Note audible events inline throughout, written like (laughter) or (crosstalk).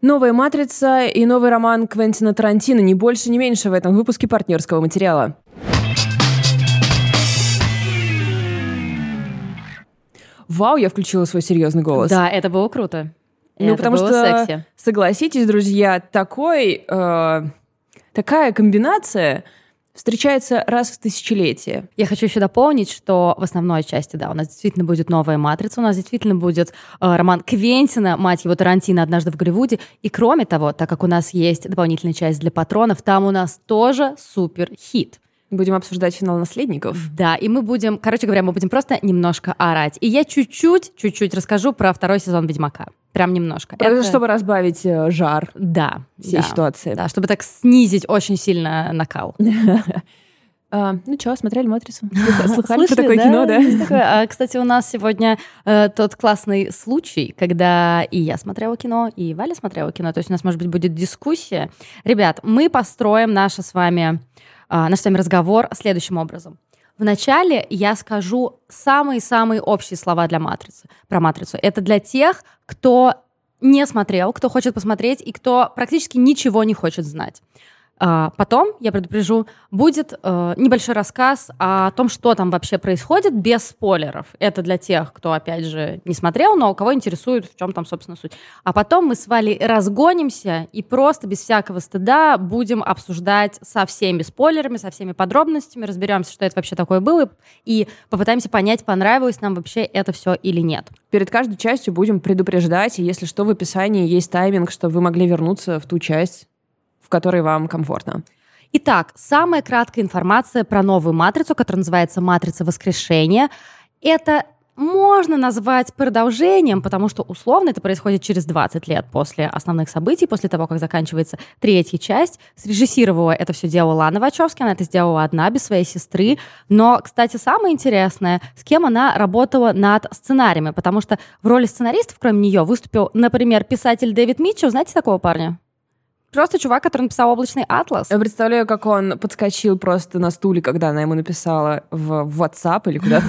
Новая «Матрица» и новый роман Квентина Тарантино не больше, не меньше в этом выпуске партнерского материала. Вау, я включила свой серьезный голос. Да, это было круто. Ну, это потому было что, секси. согласитесь, друзья, такой, э, такая комбинация встречается раз в тысячелетие. Я хочу еще дополнить, что в основной части, да, у нас действительно будет новая «Матрица», у нас действительно будет э, роман Квентина, мать его, Тарантино «Однажды в Голливуде». И кроме того, так как у нас есть дополнительная часть для патронов, там у нас тоже супер хит. Будем обсуждать финал «Наследников». Да, и мы будем, короче говоря, мы будем просто немножко орать. И я чуть-чуть, чуть-чуть расскажу про второй сезон «Ведьмака». Прям немножко. Просто Это- Чтобы разбавить э, жар Да, всей да. ситуации. Да, чтобы так снизить очень сильно накал. (laughs) А, ну что, смотрели «Матрицу»? (laughs) Слыхали про такое кино, да? Такое. А, Кстати, у нас сегодня э, тот классный случай, когда и я смотрела кино, и Валя смотрела кино. То есть у нас, может быть, будет дискуссия. Ребят, мы построим наше с вами, наш с вами разговор следующим образом. Вначале я скажу самые-самые общие слова для матрицы, про матрицу. Это для тех, кто не смотрел, кто хочет посмотреть и кто практически ничего не хочет знать. А, Потом, я предупрежу, будет э, небольшой рассказ о том, что там вообще происходит, без спойлеров. Это для тех, кто, опять же, не смотрел, но у кого интересует, в чем там, собственно, суть. А потом мы с Валей разгонимся и просто без всякого стыда будем обсуждать со всеми спойлерами, со всеми подробностями, разберемся, что это вообще такое было, и попытаемся понять, понравилось нам вообще это все или нет. Перед каждой частью будем предупреждать, и если что, в описании есть тайминг, чтобы вы могли вернуться в ту часть, в которой вам комфортно. Итак, самая краткая информация про новую матрицу, которая называется «Матрица воскрешения». Это можно назвать продолжением, потому что условно это происходит через 20 лет после основных событий, после того, как заканчивается третья часть. Срежиссировала это все дело Лана Вачовски, она это сделала одна, без своей сестры. Но, кстати, самое интересное, с кем она работала над сценариями, потому что в роли сценаристов, кроме нее, выступил, например, писатель Дэвид Митчелл. Знаете такого парня? Просто чувак, который написал «Облачный атлас». Я представляю, как он подскочил просто на стуле, когда она ему написала в в WhatsApp или куда-то.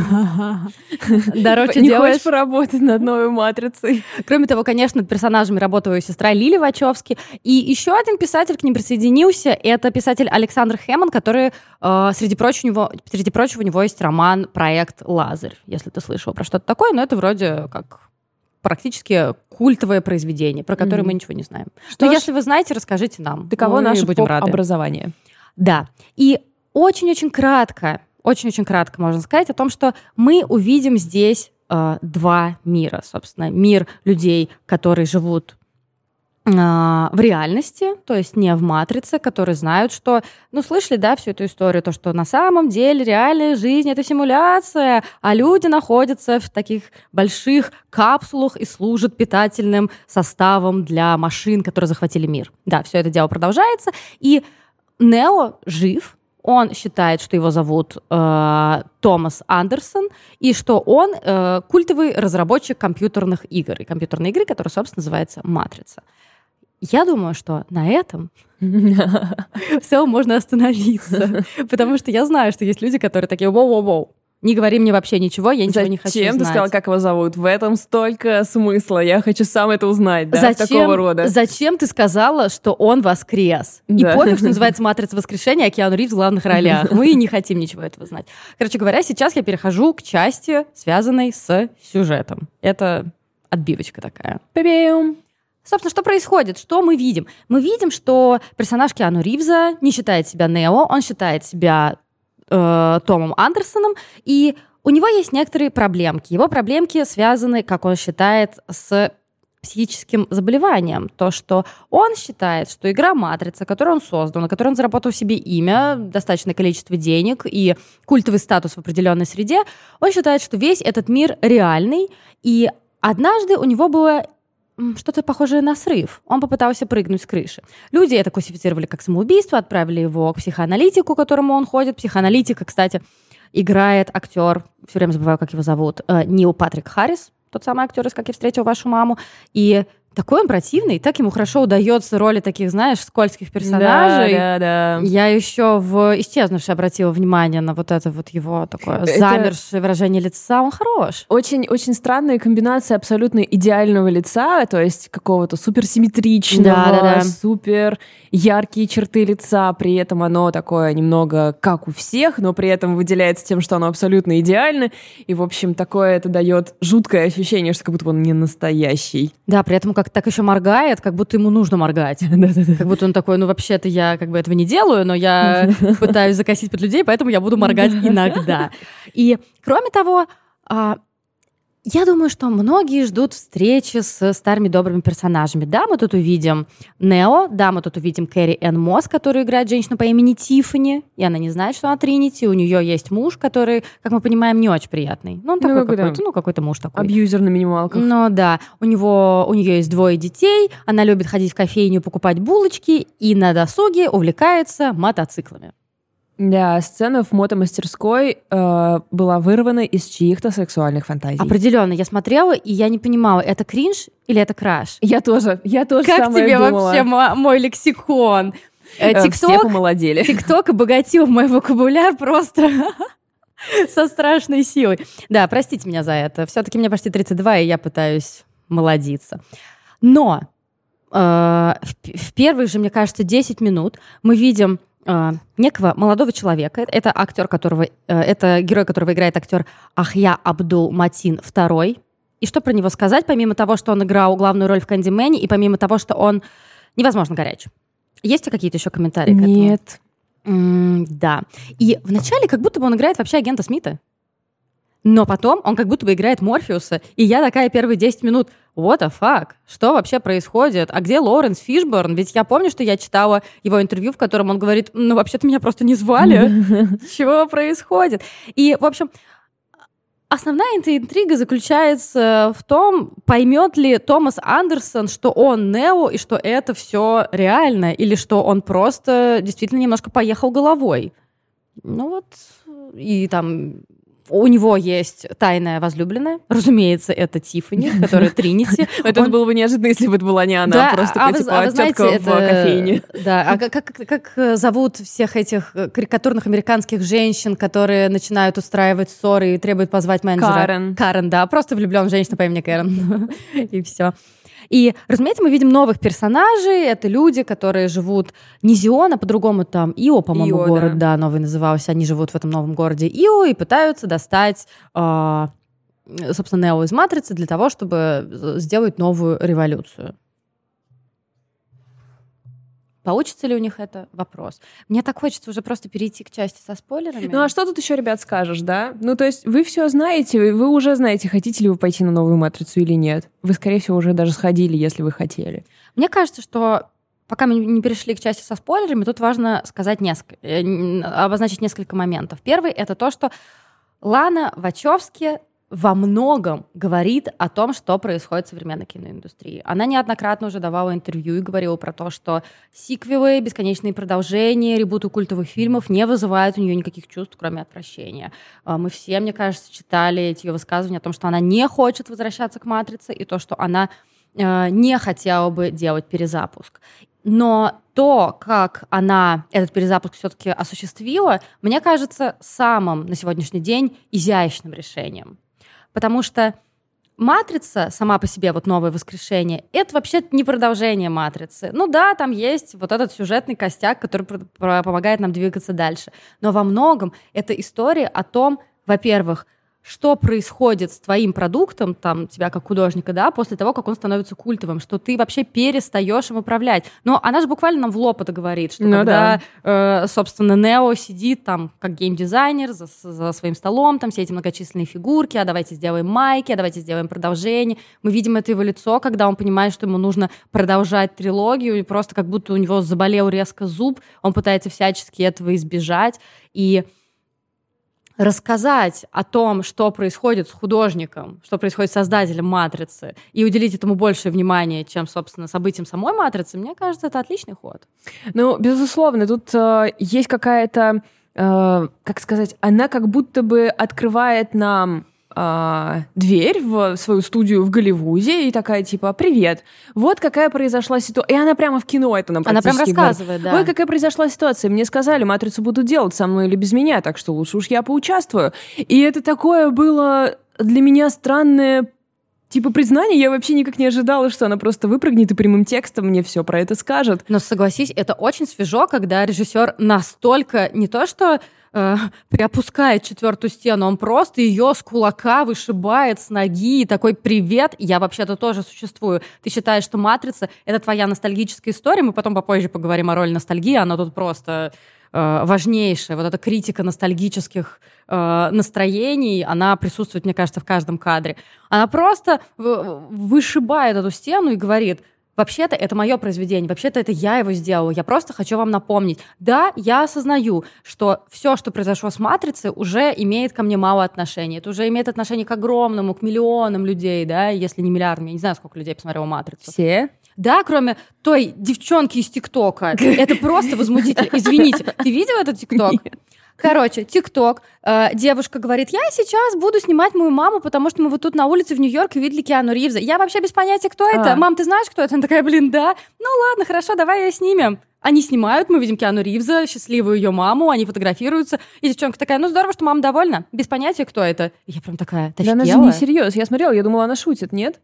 (laughs) Дороже Не хочешь поработать над новой матрицей? Кроме того, конечно, над персонажами работала ее сестра Лили Вачовски. И еще один писатель к ним присоединился. Это писатель Александр Хэммон, который, э, среди, прочего, среди прочего, у него есть роман «Проект Лазарь», если ты слышал про что-то такое. Но это вроде как практически культовое произведение, про которое Мгм. мы ничего не знаем. Что Но ж, если вы знаете, расскажите нам. Таково наше будем рады. образование. Да. И очень-очень кратко, очень-очень кратко можно сказать о том, что мы увидим здесь э, два мира, собственно. Мир людей, которые живут в реальности, то есть не в матрице, которые знают, что, ну, слышали, да, всю эту историю, то, что на самом деле реальная жизнь — это симуляция, а люди находятся в таких больших капсулах и служат питательным составом для машин, которые захватили мир. Да, все это дело продолжается, и Нео жив, он считает, что его зовут э, Томас Андерсон, и что он э, культовый разработчик компьютерных игр. И компьютерные игры, которые, собственно, называется «Матрица». Я думаю, что на этом (laughs) все можно остановиться. (laughs) Потому что я знаю, что есть люди, которые такие «Воу-воу-воу, не говори мне вообще ничего, я ничего не хочу Зачем ты знать». сказала, как его зовут? В этом столько смысла. Я хочу сам это узнать, да, зачем, такого рода. зачем ты сказала, что он воскрес? Да. И пофиг, что (laughs) называется «Матрица воскрешения», а Киану Ривз в главных ролях. Мы не хотим ничего этого знать. Короче говоря, сейчас я перехожу к части, связанной с сюжетом. Это отбивочка такая. Пи-пиум. Собственно, что происходит? Что мы видим? Мы видим, что персонаж Киану Ривза не считает себя Нео, он считает себя э, Томом Андерсоном, и у него есть некоторые проблемки. Его проблемки связаны, как он считает, с психическим заболеванием. То, что он считает, что игра «Матрица», которую он создал, на которой он заработал себе имя, достаточное количество денег и культовый статус в определенной среде, он считает, что весь этот мир реальный, и однажды у него было что-то похожее на срыв. Он попытался прыгнуть с крыши. Люди это классифицировали как самоубийство, отправили его к психоаналитику, к которому он ходит. Психоаналитика, кстати, играет актер, все время забываю, как его зовут, э, Нил Патрик Харрис, тот самый актер из «Как я встретил вашу маму». И такой он противный, так ему хорошо удается роли таких, знаешь, скользких персонажей. Да, да, да. Я еще в «Исчезнувшей» обратила внимание на вот это вот его такое Это- замершее выражение лица. Он хорош. Очень, очень странная комбинация абсолютно идеального лица, то есть какого-то суперсимметричного, Да-да-да. супер яркие черты лица, при этом оно такое немного как у всех, но при этом выделяется тем, что оно абсолютно идеально, и, в общем, такое это дает жуткое ощущение, что как будто он не настоящий. Да, при этом как так еще моргает, как будто ему нужно моргать. (laughs) Как будто он такой, ну вообще-то я как бы этого не делаю, но я (laughs) пытаюсь закосить под людей, поэтому я буду моргать иногда. И кроме того, а, я думаю, что многие ждут встречи с старыми добрыми персонажами. Да, мы тут увидим Нео, да, мы тут увидим Кэрри Энн Мосс, которая играет женщину по имени Тиффани, и она не знает, что она Тринити. У нее есть муж, который, как мы понимаем, не очень приятный. Ну, он Ну, такой какой-то- какой-то, ну, какой-то муж такой. Абьюзер на минималках. Ну да, у него у нее есть двое детей, она любит ходить в кофейню покупать булочки и на досуге увлекается мотоциклами. Да, сцена в мотомастерской э, была вырвана из чьих-то сексуальных фантазий. Определенно, я смотрела и я не понимала, это кринж или это краш? Я тоже, я тоже Как самое тебе думала. вообще мо- мой лексикон? Э, Э, Все Тикток, помолодели. ТикТок обогатил мой вокабуляр просто (laughs) со страшной силой. Да, простите меня за это. Все-таки мне почти 32, и я пытаюсь молодиться. Но э, в, в первых же, мне кажется, 10 минут мы видим э, некого молодого человека. Это актер, которого, э, это герой, которого играет актер Ахья Абдул Матин II. И что про него сказать, помимо того, что он играл главную роль в «Кэндимене», и помимо того, что он невозможно горяч? Есть ли какие-то еще комментарии к этому? Нет. М, да. И вначале как будто бы он играет вообще агента Смита. Но потом он как будто бы играет Морфеуса, и я такая первые 10 минут, what the fuck, что вообще происходит? А где Лоуренс Фишборн? Ведь я помню, что я читала его интервью, в котором он говорит, ну вообще-то меня просто не звали. (laughs) Чего происходит? И, в общем, основная интрига заключается в том, поймет ли Томас Андерсон, что он Нео и что это все реально, или что он просто действительно немножко поехал головой. Ну вот, и там у него есть тайная возлюбленная. Разумеется, это Тиффани, которая Тринити. (laughs) Это было бы неожиданно, если бы это была не она, просто а вы- типа а тетка в это- кофейне. Да, а (laughs) как, э, зовут всех этих э, карикатурных американских женщин, которые начинают устраивать ссоры и требуют позвать менеджера? Карен. Карен, да, просто влюблен в женщину по имени Кэрон. (laughs) И все. И, разумеется, мы видим новых персонажей. Это люди, которые живут не Зион, а по-другому там Ио, по-моему, Ио, город, да. новый назывался. Они живут в этом новом городе Ио и пытаются достать, а, собственно, Нео из Матрицы для того, чтобы э, сделать новую революцию. Получится ли у них это? Вопрос. Мне так хочется уже просто перейти к части со спойлерами. Ну а что тут еще, ребят, скажешь, да? Ну то есть вы все знаете, вы- уже знаете, хотите ли вы пойти на новую матрицу или нет. Вы, скорее всего, уже даже сходили, если вы хотели. Мне кажется, что пока мы не перешли к части со спойлерами, тут важно сказать несколько, э, обозначить несколько моментов. Первый — это то, что Лана Вачовски во многом говорит о том, что происходит в современной киноиндустрии. Она неоднократно уже давала интервью и говорила про то, что сиквелы, бесконечные продолжения, ребуты культовых фильмов не вызывают у нее никаких чувств, кроме отвращения. А, Мы все, мне кажется, читали эти ее высказывания о том, что она не хочет возвращаться к «Матрице», и то, что она э, не хотела бы делать перезапуск. Но то, как она этот перезапуск все-таки осуществила, мне кажется самым на сегодняшний день изящным решением. Потому что Матрица сама по себе, вот новое воскрешение, это вообще не продолжение Матрицы. Ну да, там есть вот этот сюжетный костяк, который помогает нам двигаться дальше. Но во многом это история о том, во-первых, что происходит с твоим продуктом, там, тебя как художника, да, после того, как он становится культовым, что ты вообще перестаешь им управлять. Но она же буквально нам в лоб это говорит, что Ну когда, э, собственно, Нео сидит там как геймдизайнер за, за своим столом, там все эти многочисленные фигурки, а давайте сделаем майки, а давайте сделаем продолжение. Мы видим это его лицо, когда он понимает, что ему нужно продолжать трилогию, и просто как будто у него заболел резко зуб, он пытается всячески этого избежать. И рассказать о том, что происходит с художником, что происходит с создателем «Матрицы», и уделить этому больше внимания, чем, собственно, событиям самой «Матрицы», мне кажется, это отличный ход. Ну, безусловно, тут э, есть какая-то, э, как сказать, она как будто бы открывает нам а, дверь в свою студию в Голливуде и такая типа «Привет, вот какая произошла ситуация». И она прямо в кино это нам Она прям рассказывает, говорит. да. Ой, какая произошла ситуация. Мне сказали, «Матрицу будут делать со мной или без меня, так что лучше уж я поучаствую». И это такое было для меня странное Типа признание, я вообще никак не ожидала, что она просто выпрыгнет и прямым текстом мне все про это скажет. Но согласись, это очень свежо, когда режиссер настолько не то что э, (laughs) приопускает четвертую стену, он просто ее с кулака вышибает с ноги и такой привет, я вообще-то тоже существую. Ты считаешь, что матрица это твоя ностальгическая история? Мы потом попозже поговорим о роли ностальгии, она тут просто э, важнейшая. Вот эта критика ностальгических э, настроений, она присутствует, мне кажется, в каждом кадре. Она просто вышибает эту стену и говорит, Вообще-то это мое произведение, вообще-то это я его сделала. Я просто хочу вам напомнить. Да, я осознаю, что все, что произошло с матрицей, уже имеет ко мне мало отношения. Это уже имеет отношение к огромному, к миллионам людей, да, если не миллиардам. Я не знаю, сколько людей посмотрело матрицу. Все? Да, кроме той девчонки из ТикТока. (laughs) Это просто возмутительно. Извините, ты видел этот ТикТок? Короче, ТикТок. Э, девушка говорит, я сейчас буду снимать мою маму, потому что мы вот тут на улице в Нью-Йорке видели Киану Ривза. Я вообще без понятия, кто это. А. Мам, ты знаешь, кто это? Она такая, блин, да. Ну ладно, хорошо, давай ее снимем. Они снимают, мы видим Киану Ривза, счастливую ее маму, они фотографируются. И девчонка такая, ну здорово, что мама довольна. Без понятия, кто это. И я прям такая, Да она же не серьез. Я смотрела, я думала, она шутит, нет?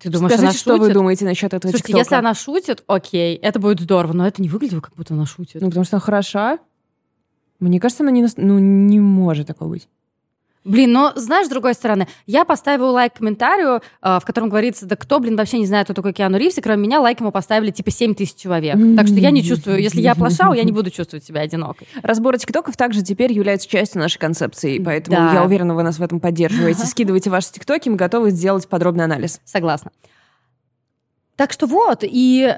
Ты думаешь, Скажите, она что вы шутит? думаете насчет этого Слушайте, ТикТока? если она шутит, окей, это будет здорово, но это не выглядело, как будто она шутит. Ну, потому что она хороша. Мне кажется, она не... нас- Ну, не может такого быть. Блин, но знаешь, с другой стороны, я поставила лайк комментарию, э, в котором говорится, да кто, блин, вообще не знает, кто такой Киану Ривз, и кроме меня лайк ему поставили типа 7 тысяч человек. Так что я не чувствую, если я оплошала, я не буду чувствовать себя одинокой. Разборы тиктоков также теперь являются частью нашей концепции, поэтому Да. я уверена, вы нас в этом поддерживаете. Скидывайте ваши тиктоки, мы готовы сделать подробный анализ. Согласна. Так что вот, и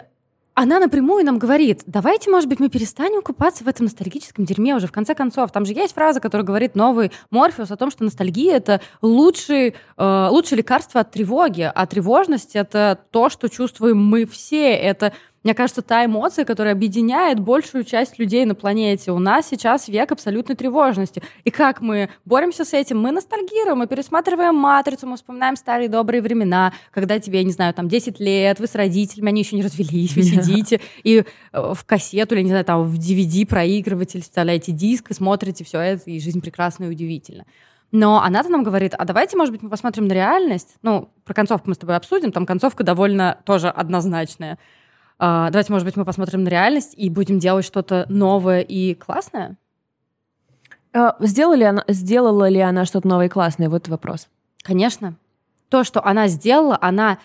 она напрямую нам говорит, давайте, может быть, мы перестанем купаться в этом ностальгическом дерьме уже, в конце концов. Там же есть фраза, которая говорит новый Морфеус о том, что ностальгия — это лучший, э, лучшее лекарство от тревоги, а тревожность — это то, что чувствуем мы все. Это, мне кажется, та эмоция, которая объединяет большую часть людей на планете. У нас сейчас век абсолютной тревожности. И как мы боремся с этим? Мы ностальгируем, мы пересматриваем «Матрицу», мы вспоминаем старые добрые времена, когда тебе, я не знаю, там 10 лет, вы с родителями, они еще не развелись, вы сидите и э, в кассету или, не знаю, там в DVD-проигрыватель вставляете диск и смотрите все это, и жизнь прекрасна и удивительна. Но она-то нам говорит, а давайте, может быть, мы посмотрим на реальность. Ну, про концовку мы с тобой обсудим, там концовка довольно тоже однозначная. А, давайте, может быть, мы посмотрим на реальность и будем делать что-то новое и классное. А, Сделала ли она, сделала ли она что-то новое и классное? Вот вопрос. Конечно. То, что она сделала, она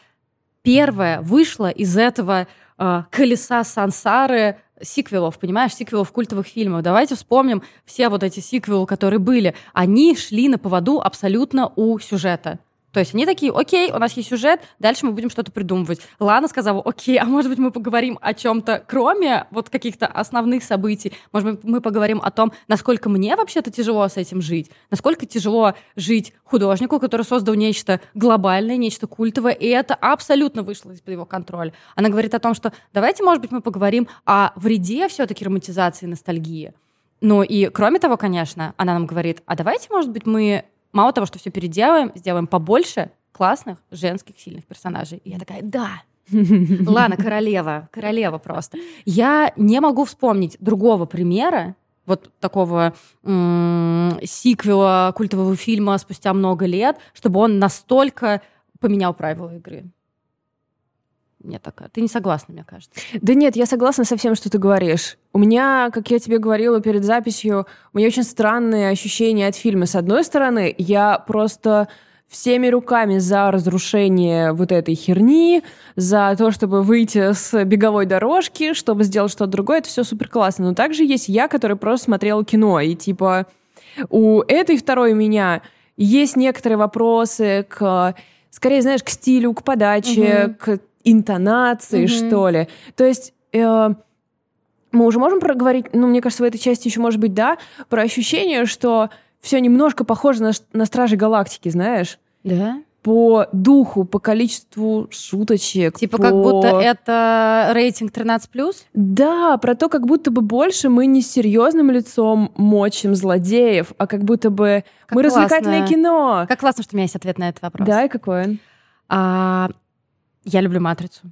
первая вышла из этого э, колеса сансары сиквелов, понимаешь, сиквелов культовых фильмов. Давайте вспомним все вот эти сиквелы, которые были. Они шли на поводу абсолютно у сюжета. То есть они такие, окей, у нас есть сюжет, дальше мы будем что-то придумывать. Лана сказала, окей, а может быть мы поговорим о чем-то, кроме вот каких-то основных событий. Может быть мы поговорим о том, насколько мне вообще-то тяжело с этим жить, насколько тяжело жить художнику, который создал нечто глобальное, нечто культовое, и это абсолютно вышло из-под его контроля. Она говорит о том, что давайте, может быть, мы поговорим о вреде все-таки романтизации и ностальгии. Ну и кроме того, конечно, она нам говорит, а давайте, может быть, мы мало того, что все переделаем, сделаем побольше классных женских сильных персонажей. И я такая, да, (laughs) Лана, королева, королева просто. Я не могу вспомнить другого примера, вот такого м- сиквела культового фильма спустя много лет, чтобы он настолько поменял правила игры. Мне такая. Ты не согласна, мне кажется. Да нет, я согласна со всем, что ты говоришь. У меня, как я тебе говорила перед записью, у меня очень странные ощущения от фильма. С одной стороны, я просто всеми руками за разрушение вот этой херни, за то, чтобы выйти с беговой дорожки, чтобы сделать что-то другое, это все супер классно. Но также есть я, который просто смотрела кино, и типа у этой второй меня есть некоторые вопросы к, скорее, знаешь, к стилю, к подаче, Мгм. к интонации, Мгм. что ли. То есть э, мы уже можем проговорить, ну, мне кажется, в этой части еще может быть, да, про ощущение, что все немножко похоже на, на Стражи Галактики, знаешь? Да? по духу, по количеству шуточек. Типа по... как будто это рейтинг 13+. Да, про то, как будто бы больше мы не серьезным лицом мочим злодеев, а как будто бы Как мы классно. развлекательное кино. Как классно, что у меня есть ответ на этот вопрос. Да, и какой он? А, я люблю «Матрицу».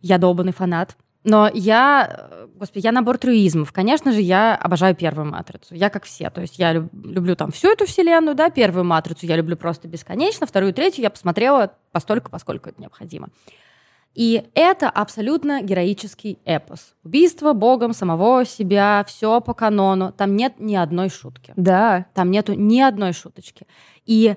Я долбанный фанат. Но я, господи, я набор трюизмов. Конечно же, я обожаю первую «Матрицу». Я как все. То есть я люб- люблю там всю эту вселенную, да, первую «Матрицу» я люблю просто бесконечно, вторую, третью я посмотрела постольку, поскольку это необходимо. И это абсолютно героический эпос. Убийство богом самого себя, все по канону. Там нет ни одной шутки. Да. Там нету ни одной шуточки. И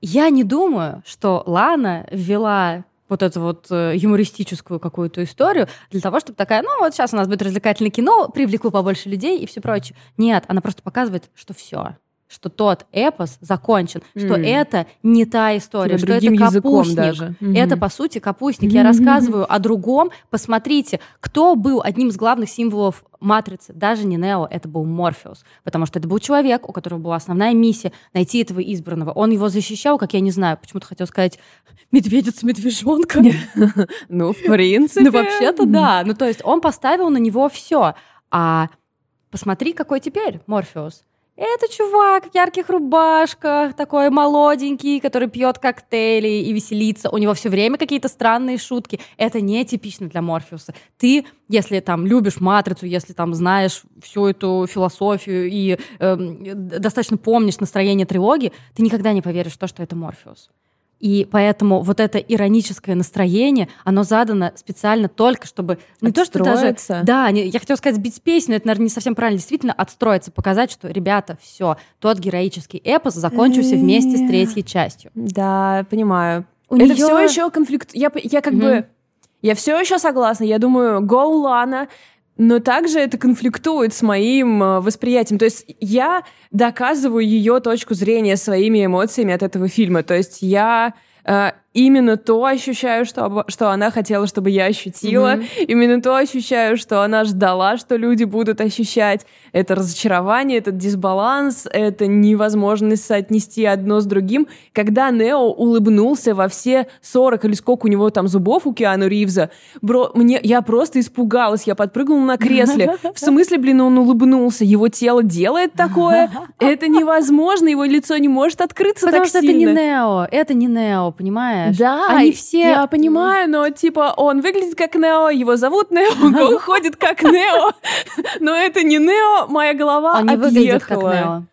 я не думаю, что Лана ввела вот эту вот э, юмористическую какую-то историю для того, чтобы такая, ну вот сейчас у нас будет развлекательное кино, привлеку побольше людей и все прочее. Нет, она просто показывает, что все что тот эпос закончен, что М. это не та история, Типа что это капустник. даже. Мгм. Это, по сути, капустник. Я рассказываю о другом. Посмотрите, кто был одним из главных символов Матрицы. Даже не Нео, это был Морфеус. Потому что это был человек, у которого была основная миссия найти этого избранного. Он его защищал, как я не знаю, почему-то хотел сказать (laughs) медведица-медвежонка. (laughs) Ну, в принципе. Ну, вообще-то да. Ну, то есть он поставил на него все. А посмотри, какой теперь Морфеус. Это чувак в ярких рубашках, такой молоденький, который пьет коктейли и веселится. У него все время какие-то странные шутки. Это не типично для Морфеуса. Ты, если там любишь матрицу, если там знаешь всю эту философию и эм, достаточно помнишь настроение трилогии, ты никогда не поверишь в то, что это Морфеус. И поэтому вот это ироническое настроение, оно задано специально только, чтобы не то, что даже... Да, не- я хотела сказать сбить с песни, но это, наверное, не совсем правильно. Действительно, отстроиться, показать, что, ребята, все, тот героический эпос закончился вместе с третьей частью. Да, понимаю. У это неё- все еще конфликт. Я, я как Мгм. бы. Я все еще согласна. Я думаю, go Лана. Но также это конфликтует с моим э, восприятием. То есть я доказываю ее точку зрения своими эмоциями от этого фильма. То есть я э, именно то ощущаю, что, обо- что она хотела, чтобы я ощутила. Мгм. Именно то ощущаю, что она ждала, что люди будут ощущать. Это разочарование, этот дисбаланс, это невозможность соотнести одно с другим. Когда Нео улыбнулся во все 40 или сколько у него там зубов у Киану Ривза, бро, мне, я просто испугалась, я подпрыгнула на кресле. (laughs) В смысле, блин, он улыбнулся? Его тело делает такое? (laughs) Это невозможно, его лицо не может открыться Потому так что сильно. это не Нео, это не Нео, понимаешь? Да, Они все... я понимаю, но типа он выглядит как Нео, его зовут Нео, (laughs) он ходит как Нео, (laughs) но это не Нео, моя голова Он не выглядит как. Нео.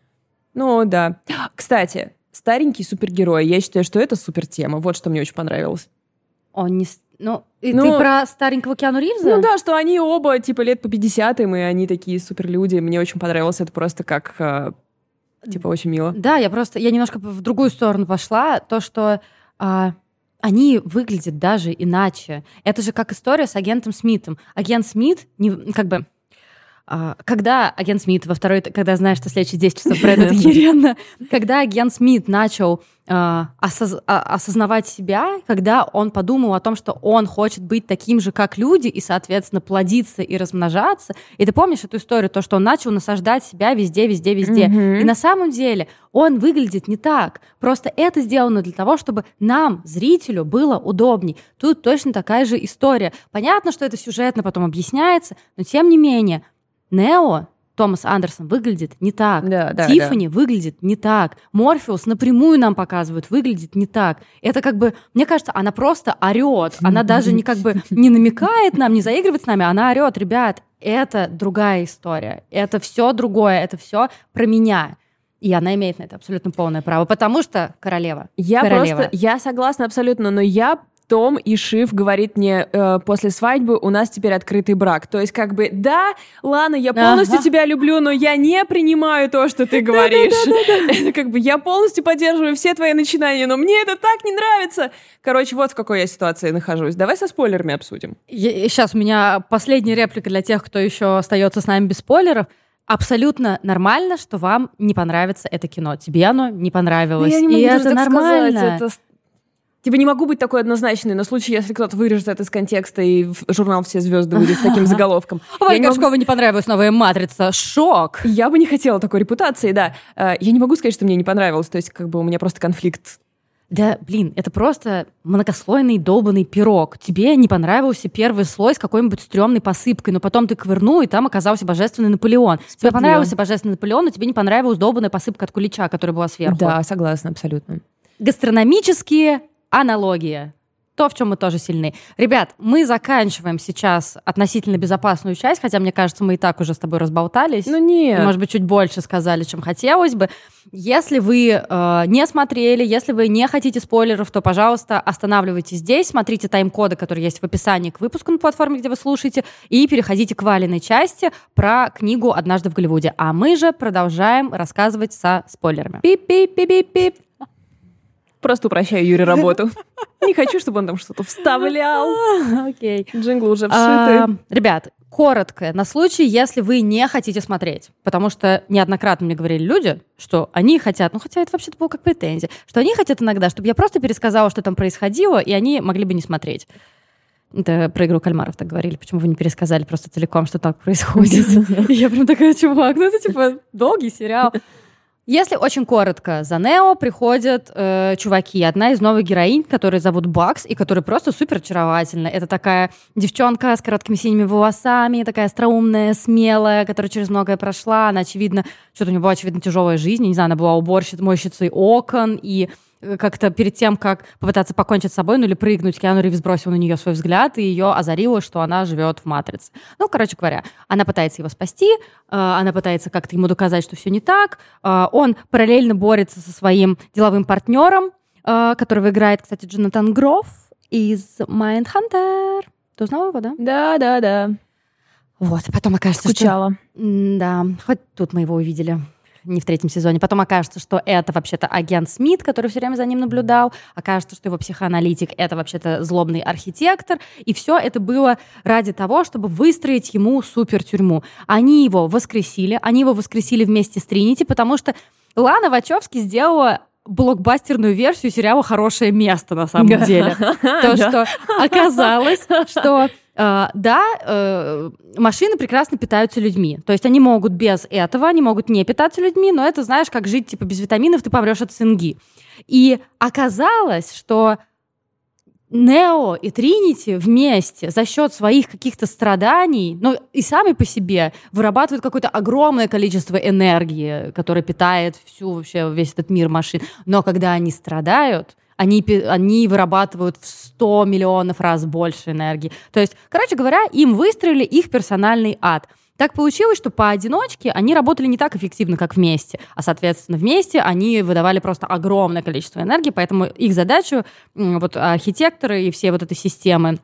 Ну да. Кстати, старенький супергерой, я считаю, что это супер тема. Вот что мне очень понравилось. Он не... Ну, и Ну, ты про старенького Киану Ривза? Ну да, что они оба типа лет по 50 и они такие суперлюди. Мне очень понравилось это просто как э, типа очень мило. Да, я просто, я немножко в другую сторону пошла. То, что а, они выглядят даже иначе. Это же как история с агентом Смитом. Агент Смит, не, как бы, когда агент Смит во второй, когда знаешь, что следующие 10 часов пройдут (laughs) охеренно, когда агент Смит начал а, осоз- а, осознавать себя, когда он подумал о том, что он хочет быть таким же, как люди, и, соответственно, плодиться и размножаться. И ты помнишь эту историю, то, что он начал насаждать себя везде, везде, везде. Мгм. И на самом деле он выглядит не так. Просто это сделано для того, чтобы нам, зрителю, было удобней. Тут точно такая же история. Понятно, что это сюжетно потом объясняется, но тем не менее, Нео, Томас Андерсон, выглядит не так. Да, да, Тиффани выглядит не так. Морфеус напрямую нам показывают, выглядит не так. Это как бы, мне кажется, она просто орет. Она даже не как бы (laughs) не намекает нам, не заигрывает с нами, она орет, ребят, это другая история. Это все другое, это все про меня. И она имеет на это абсолютно полное право, потому что королева. Я королева. просто, я согласна абсолютно, но я том и Шиф говорит мне э, после свадьбы у нас теперь открытый брак. То есть как бы да, Лана, я полностью Ага. тебя люблю, но я не принимаю то, что ты говоришь. Это (laughs) как бы я полностью поддерживаю все твои начинания, но мне это так не нравится. Короче, вот в какой я ситуации нахожусь. Давай со спойлерами обсудим. Сейчас у меня последняя реплика для тех, кто еще остается с нами без спойлеров. Абсолютно нормально, что вам не понравится это кино. Тебе оно не понравилось. Ну, Я не могу и это так нормально. сказать. Это... Типа не могу быть такой однозначной, на случай, если кто-то вырежет это из контекста и в журнал «Все звезды» выйдет с таким (laughs) заголовком. Варе Горшковой не понравилась новая «Матрица». Шок! Я бы не хотела такой репутации, да. Э, Я не могу сказать, что мне не понравилось. То есть, как бы у меня просто конфликт. Да, блин, это просто многослойный долбанный пирог. Тебе не понравился первый слой с какой-нибудь стрёмной посыпкой, но потом ты ковырнул, и там оказался божественный Наполеон. Тебе понравился божественный Наполеон, но тебе не понравилась долбанная посыпка от кулича, которая была сверху. Да, согласна, абсолютно. Гастрономические аналогии то, в чем мы тоже сильны. Ребят, мы заканчиваем сейчас относительно безопасную часть, хотя, мне кажется, мы и так уже с тобой разболтались. Ну нет. Может быть, чуть больше сказали, чем хотелось бы. Если вы э, не смотрели, если вы не хотите спойлеров, то, пожалуйста, останавливайтесь здесь, смотрите тайм-коды, которые есть в описании к выпуску на платформе, где вы слушаете, и переходите к валенной части про книгу «Однажды в Голливуде». А мы же продолжаем рассказывать со спойлерами. Пип-пип-пип-пип. Просто упрощаю Юре работу. (laughs) Не хочу, чтобы он там что-то вставлял. (laughs) Окей. Джинглы уже А, вшиты. Ребят, коротко, на случай, если вы не хотите смотреть. Потому что неоднократно мне говорили люди, что они хотят, ну хотя это вообще-то было как претензия, что они хотят иногда, чтобы я просто пересказала, что там происходило, и они могли бы не смотреть. Это про игру кальмаров так говорили. Почему вы не пересказали просто целиком, что так происходит? (laughs) Я прям такая, чувак, ну это типа долгий сериал. Если очень коротко, за Нео приходят э, чуваки. Одна из новых героинь, которую зовут Бакс, и которая просто супер очаровательна. Это такая девчонка с короткими синими волосами, такая остроумная, смелая, которая через многое прошла. Она, очевидно, что-то у нее была, очевидно, тяжелая жизнь. Не знаю, она была уборщицей, мойщицей окон, и как-то перед тем, как попытаться покончить с собой, ну или прыгнуть, Киану Ривз бросил на нее свой взгляд, и ее озарило, что она живет в «Матрице». Ну, короче говоря, она пытается его спасти, э, она пытается как-то ему доказать, что все не так. Э, Он параллельно борется со своим деловым партнером, э, которого играет, кстати, Джонатан Грофф из Mindhunter. Ты узнала его, да? Да, да, да. Вот, потом окажется, что... Скучала. М, Да, хоть тут мы его увидели не в третьем сезоне. Потом окажется, что это вообще-то агент Смит, который все время за ним наблюдал. Окажется, что его психоаналитик — это вообще-то злобный архитектор. И все это было ради того, чтобы выстроить ему супер тюрьму. Они его воскресили. Они его воскресили вместе с Тринити, потому что Лана Вачовски сделала блокбастерную версию сериала «Хорошее место» на самом деле. (laughs) То, что оказалось, что да, э, машины прекрасно питаются людьми. То есть они могут без этого, они могут не питаться людьми, но это, знаешь, как жить типа без витаминов, ты помрешь от цинги. И оказалось, что Нео и Тринити вместе за счет своих каких-то страданий, ну и сами по себе вырабатывают какое-то огромное количество энергии, которое питает всю вообще весь этот мир машин. Но когда они страдают, они, они вырабатывают в 100 миллионов раз больше энергии. То есть, короче говоря, им выстроили их персональный ад. Так получилось, что поодиночке они работали не так эффективно, как вместе. А, соответственно, вместе они выдавали просто огромное количество энергии, поэтому их задачу, вот архитекторы и все вот этой системы,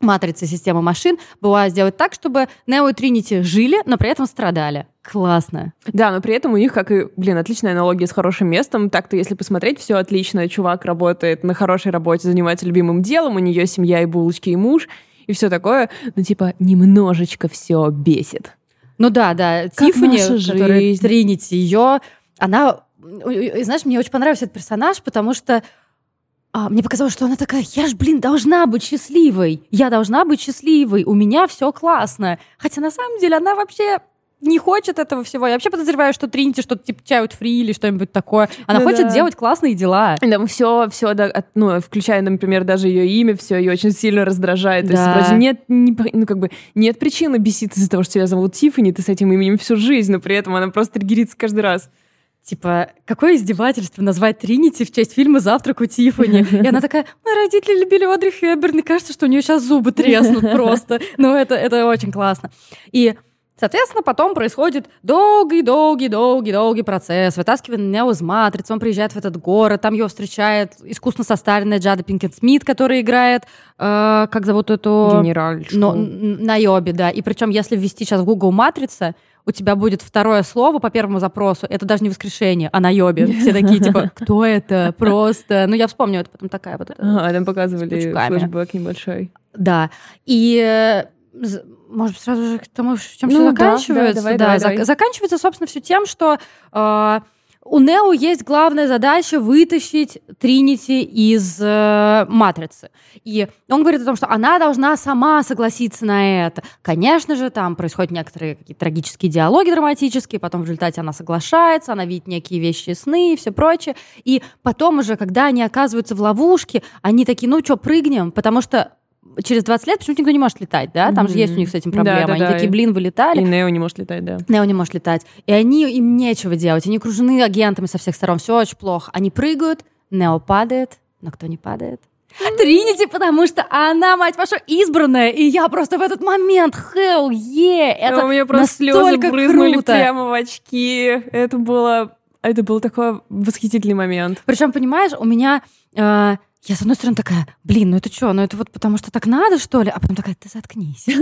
матрицы системы машин, была сделать так, чтобы Нео и Тринити жили, но при этом страдали. Классно. Да, но при этом у них, как и, блин, отличная аналогия с хорошим местом. Так-то, если посмотреть, все отлично. Чувак работает на хорошей работе, занимается любимым делом, у нее семья и булочки, и муж, и все такое. Но, типа, немножечко все бесит. Ну да, да. Как Тиффани, которая. Тринити, ее, она, знаешь, мне очень понравился этот персонаж, потому что а, мне показалось, что она такая, я ж, блин, должна быть счастливой. Я должна быть счастливой, у меня все классно. Хотя на самом деле она вообще не хочет этого всего. Я вообще подозреваю, что Тринити что-то типа чают фри или что-нибудь такое. Она Ну хочет да. делать классные дела. Да, все, все, да, от- ну, включая, например, даже ее имя, все ее очень сильно раздражает. То есть Да. вроде нет, не ну, как бы, нет причины беситься из-за того, что тебя зовут Тиффани, ты с этим именем всю жизнь, но при этом она просто триггерится каждый раз. Типа, какое издевательство назвать Тринити в честь фильма «Завтрак у Тиффани». (laughs) И она такая, мои родители любили Одри Хепберн, и кажется, что у нее сейчас зубы треснут (laughs) просто. Ну, это, это очень классно. И Соответственно, потом происходит долгий-долгий-долгий-долгий процесс. Вытаскивание Нео из матрицы, он приезжает в этот город, там его встречает искусно состаренная Джада Пинкет Смит, которая играет, э, как зовут эту... Генераль. Но, н- на Йобе, да. И причем, если ввести сейчас в Google «Матрица», у тебя будет второе слово по первому запросу. Это даже не воскрешение, а на Йобе. (laughs) Все такие, типа, кто это? Просто... Ну, я вспомню, это потом такая вот... Ага, там показывали флешбэк небольшой. Да. И э, может, сразу же к тому, чем Ну все да, заканчивается. да, давай, Да, давай, зак- давай. Заканчивается, собственно, все тем, что э, у Нео есть главная задача вытащить Тринити из э, матрицы. И он говорит о том, что она должна сама согласиться на это. Конечно же, там происходят некоторые какие-то трагические диалоги драматические, потом в результате она соглашается, она видит некие вещи сны и все прочее. И потом уже, когда они оказываются в ловушке, они такие, ну что, прыгнем, потому что через 20 лет почему-то никто не может летать, да? Там mm-hmm. же есть у них с этим проблема. Да, да, они да. такие, блин, вылетали. И Нео не может летать, да. Нео не может летать. И они, им нечего делать. Они окружены агентами со всех сторон. Все очень плохо. Они прыгают, Нео падает, но кто не падает? Тринити, потому что она, мать ваша, избранная, и я просто в этот момент, hell yeah, это У меня просто слезы брызнули круто. прямо в очки. Это было, это был такой восхитительный момент. Причем, понимаешь, у меня э, я, с одной стороны, такая, блин, ну это что, ну это вот потому что так надо, что ли? А потом такая, ты заткнись. (laughs)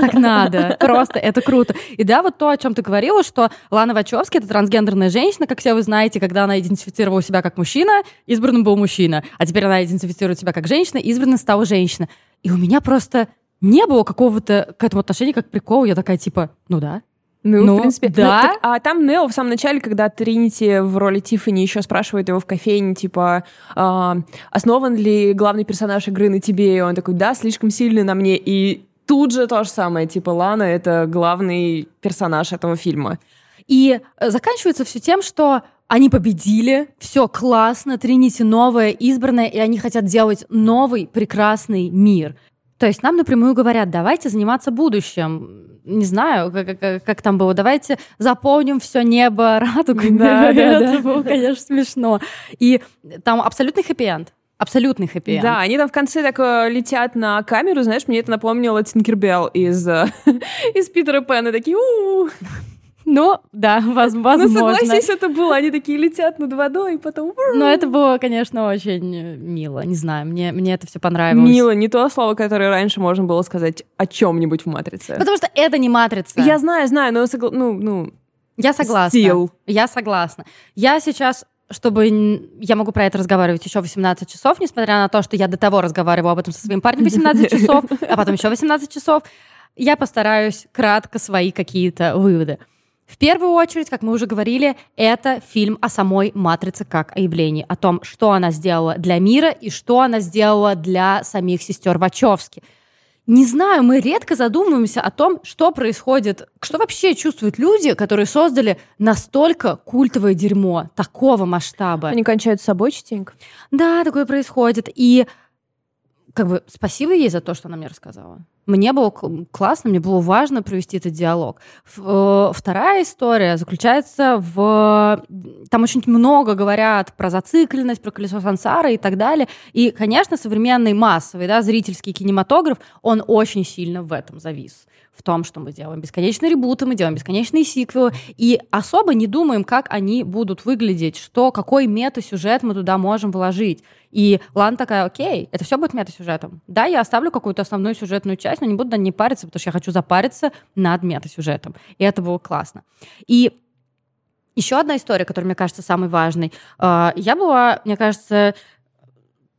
Так надо. Просто это круто. И да, вот то, о чем ты говорила, что Лана Вачовски — это трансгендерная женщина, как все вы знаете, когда она идентифицировала себя как мужчина, избранным был мужчина. А теперь она идентифицирует себя как женщина, избранным стала женщина. И у меня просто не было какого-то к этому отношения как прикола. Я такая, типа, ну да, ну, ну, в принципе, да. Ну, так, а там Нео в самом начале, когда Тринити в роли Тиффани еще спрашивает его в кофейне, типа, э, основан ли главный персонаж игры на тебе? И он такой, да, слишком сильный на мне. И тут же то же самое, типа, Лана — это главный персонаж этого фильма. И э, заканчивается все тем, что они победили, все классно, Тринити новая, избранная, и они хотят делать новый прекрасный мир. То есть нам напрямую говорят, давайте заниматься будущим не знаю, как, как, как там было, давайте заполним все небо (laughs) радугой. Да, да, да. Это было, конечно, смешно. И там абсолютный хэппи-энд. Абсолютный хэппи Да, они там в конце так э, летят на камеру, знаешь, мне это напомнило Тинкербелл из, э, (laughs) из Питера Пэна. Такие, у ну, да, (laughs) возможно. Ну, согласись, это было. Они такие летят над водой, и потом... Ну, это было, конечно, очень мило. Не знаю, мне, мне это все понравилось. Мило, не то слово, которое раньше можно было сказать о чем-нибудь в «Матрице». Потому что это не «Матрица». Я знаю, знаю, но... Согла... Ну, ну... Я согласна. Стил. Я согласна. Я сейчас чтобы я могу про это разговаривать еще 18 часов, несмотря на то, что я до того разговаривала об этом со своим парнем 18 часов, а потом еще 18 часов, я постараюсь кратко свои какие-то выводы. В первую очередь, как мы уже говорили, это фильм о самой «Матрице» как о явлении, о том, что она сделала для мира и что она сделала для самих сестер Вачовски. Не знаю, мы редко задумываемся о том, что происходит, что вообще чувствуют люди, которые создали настолько культовое дерьмо такого масштаба. Они кончают с собой частенько. Да, такое происходит. И как бы спасибо ей за то, что она мне рассказала. Мне было классно, мне было важно провести этот диалог. Э, вторая история заключается в... Там очень много говорят про зацикленность, про колесо сансара и так далее. И, конечно, современный массовый, да, зрительский кинематограф, он очень сильно в этом завис в том, что мы делаем бесконечные ребуты, мы делаем бесконечные сиквелы, и особо не думаем, как они будут выглядеть, что, какой мета-сюжет мы туда можем вложить. И Лан такая, окей, это все будет мета-сюжетом. Да, я оставлю какую-то основную сюжетную часть, но не буду ней париться, потому что я хочу запариться над мета-сюжетом. И это было классно. И еще одна история, которая мне кажется самой важной. А, я была, мне кажется,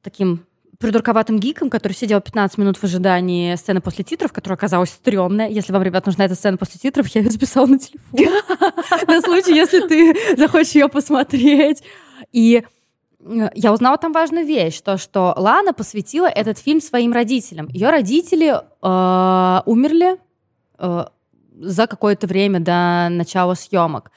таким придурковатым гиком, который сидел 15 минут в ожидании сцены после титров, которая оказалась стрёмная. Если вам, ребят, нужна эта сцена после титров, я ее записала на телефон. (laughs) На случай, если ты захочешь ее посмотреть. И я узнала там важную вещь, то, что Лана посвятила этот фильм своим родителям. Ее родители э, умерли э, за какое-то время до начала съемок.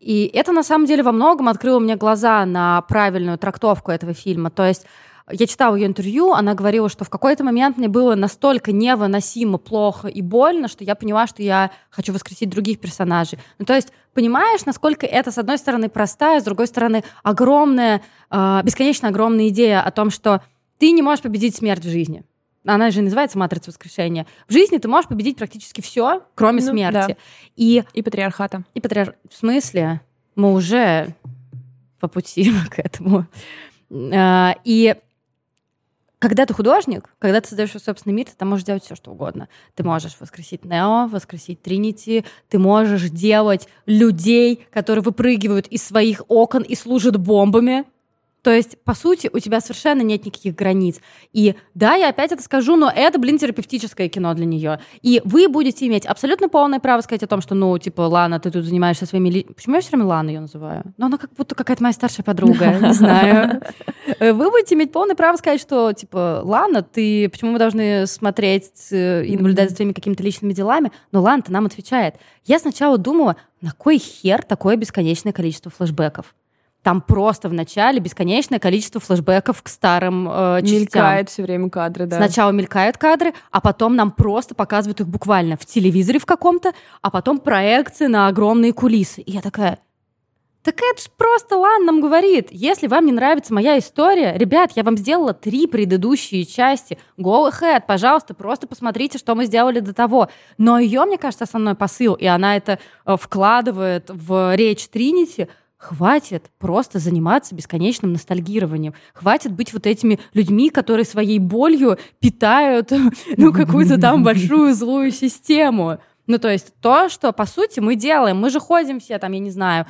И это на самом деле во многом открыло мне глаза на правильную трактовку этого фильма. То есть я читала ее интервью, она говорила, что в какой-то момент мне было настолько невыносимо плохо и больно, что я поняла, что я хочу воскресить других персонажей. Ну, то есть, понимаешь, насколько это, с одной стороны, простая, с другой стороны, огромная, э, бесконечно огромная идея о том, что ты не можешь победить смерть в жизни. Она же называется матрица воскрешения. В жизни ты можешь победить практически все, кроме ну, смерти. Да. И, и патриархата. И патриар... В смысле? Мы уже по пути (laughs) к этому. А, и когда ты художник, когда ты создаешь свой собственный мир, ты там можешь делать все, что угодно. Ты можешь воскресить Нео, воскресить Тринити, ты можешь делать людей, которые выпрыгивают из своих окон и служат бомбами. То есть, по сути, у тебя совершенно нет никаких границ. И да, я опять это скажу, но это, блин, терапевтическое кино для нее. И вы будете иметь абсолютно полное право сказать о том, что, ну, типа, Лана, ты тут занимаешься своими... Почему я все время Лана ее называю? Ну, она как будто какая-то моя старшая подруга, не знаю. Вы будете иметь полное право сказать, что, типа, Лана, ты... Почему мы должны смотреть э, и наблюдать за твоими какими-то личными делами? Но Лана-то нам отвечает. Я сначала думала, на кой хер такое бесконечное количество флешбеков? Там просто в начале бесконечное количество флешбеков к старым э, частям. Мелькает все время кадры, да. Сначала мелькают кадры, а потом нам просто показывают их буквально в телевизоре в каком-то, а потом проекции на огромные кулисы. И я такая, так это ж просто Лан нам говорит. Если вам не нравится моя история, ребят, я вам сделала три предыдущие части. Go ahead, пожалуйста, просто посмотрите, что мы сделали до того. Но ее, мне кажется, основной посыл, и она это э, вкладывает в речь Тринити — Хватит просто заниматься бесконечным ностальгированием. Хватит быть вот этими людьми, которые своей болью питают (laughs) ну, какую-то там (laughs) большую злую систему. Ну, то есть то, что, по сути, мы делаем. Мы же ходим все там, я не знаю,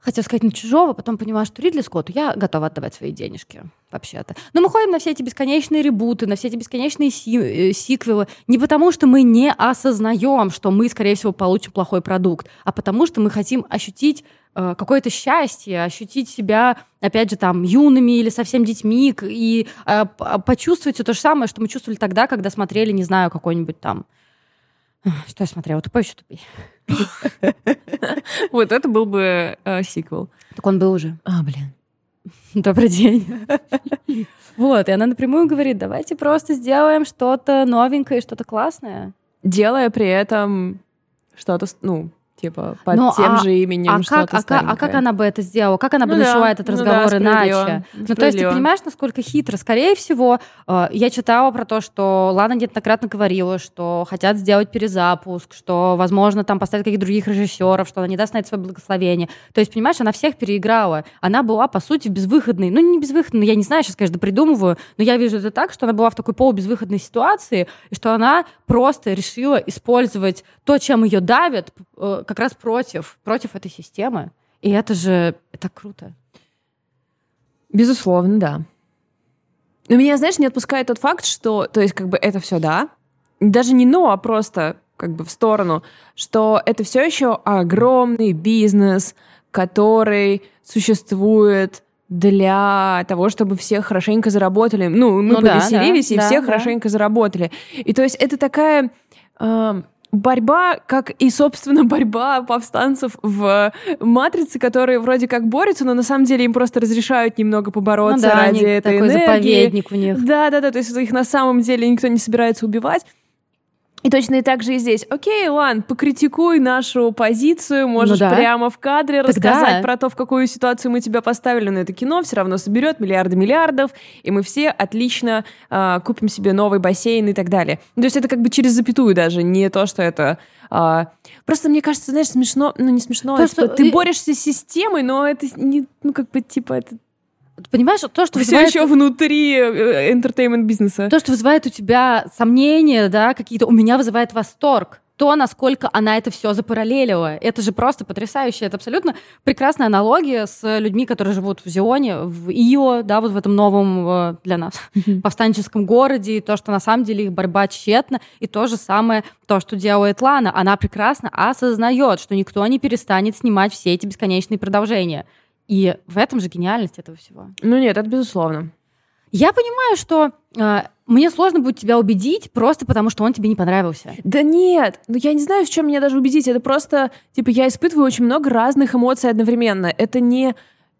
хотела сказать на чужого, потом поняла, что Ридли Скотту я готова отдавать свои денежки, вообще-то. Но мы ходим на все эти бесконечные ребуты, на все эти бесконечные си э, сиквелы не потому, что мы не осознаем, что мы, скорее всего, получим плохой продукт, а потому что мы хотим ощутить э, какое-то счастье, ощутить себя, опять же, там, юными или совсем детьми, и э, почувствовать все то же самое, что мы чувствовали тогда, когда смотрели, не знаю, какой-нибудь там (laughs) что я смотрела? Тупой еще тупей. (laughs) Вот это был бы э, сиквел. Так он был уже. А, блин. (laughs) Добрый день. Вот, и она напрямую говорит, давайте просто сделаем что-то новенькое, что-то классное. Делая при этом что-то, ну, типа под ну, тем а, же именем а что-то как, а, а как она бы это сделала? Как она бы ну, начала да, этот разговор ну, да, иначе? Ну, то есть ты понимаешь, насколько хитро? Скорее всего, э, я читала про то, что Лана неоднократно говорила, что хотят сделать перезапуск, что, возможно, там поставить каких-то других режиссеров, что она не даст на это свое благословение. То есть, понимаешь, она всех переиграла. Она была, по сути, безвыходной. Ну, не безвыходной, я не знаю, сейчас, конечно, придумываю, но я вижу это так, что она была в такой полубезвыходной ситуации, и что она просто решила использовать то, чем ее давят, э, как раз против, против этой системы. И это же это круто. Безусловно, да. Но меня, знаешь, не отпускает тот факт, что, то есть, как бы это все, да, даже не но, а просто как бы в сторону, что это все еще огромный бизнес, который существует для того, чтобы все хорошенько заработали. Ну, мы ну, повеселились, да, да, и все да. хорошенько заработали. И то есть это такая... Э, борьба, как и, собственно, борьба повстанцев в «Матрице», которые вроде как борются, но на самом деле им просто разрешают немного побороться ну да, ради этой такой энергии. заповедник у них. Да-да-да, то есть их на самом деле никто не собирается убивать. И точно и так же и здесь. Окей, Лан, покритикуй нашу позицию, можешь ну да. прямо в кадре Тогда... рассказать про то, в какую ситуацию мы тебя поставили, но это кино все равно соберет миллиарды миллиардов, и мы все отлично э, купим себе новый бассейн и так далее. То есть это как бы через запятую даже, не то, что это... Э, просто мне кажется, знаешь, смешно, ну не смешно, то, что ты борешься с системой, но это не, ну как бы типа это Понимаешь, то, что Все вызывает... еще внутри entertainment бизнеса. То, что вызывает у тебя сомнения, да, какие-то, у меня вызывает восторг то, насколько она это все запараллелила. Это же просто потрясающе. Это абсолютно прекрасная аналогия с людьми, которые живут в Зионе, в Ио, да, вот в этом новом э, для нас повстанческом городе, и то, что на самом деле их борьба тщетна, и то же самое, то, что делает Лана. Она прекрасно осознает, что никто не перестанет снимать все эти бесконечные продолжения. И в этом же гениальность этого всего. Ну нет, это безусловно. Я понимаю, что э, мне сложно будет тебя убедить просто потому, что он тебе не понравился. Да нет, ну я не знаю, в чем меня даже убедить. Это просто, типа, я испытываю очень много разных эмоций одновременно. Это не...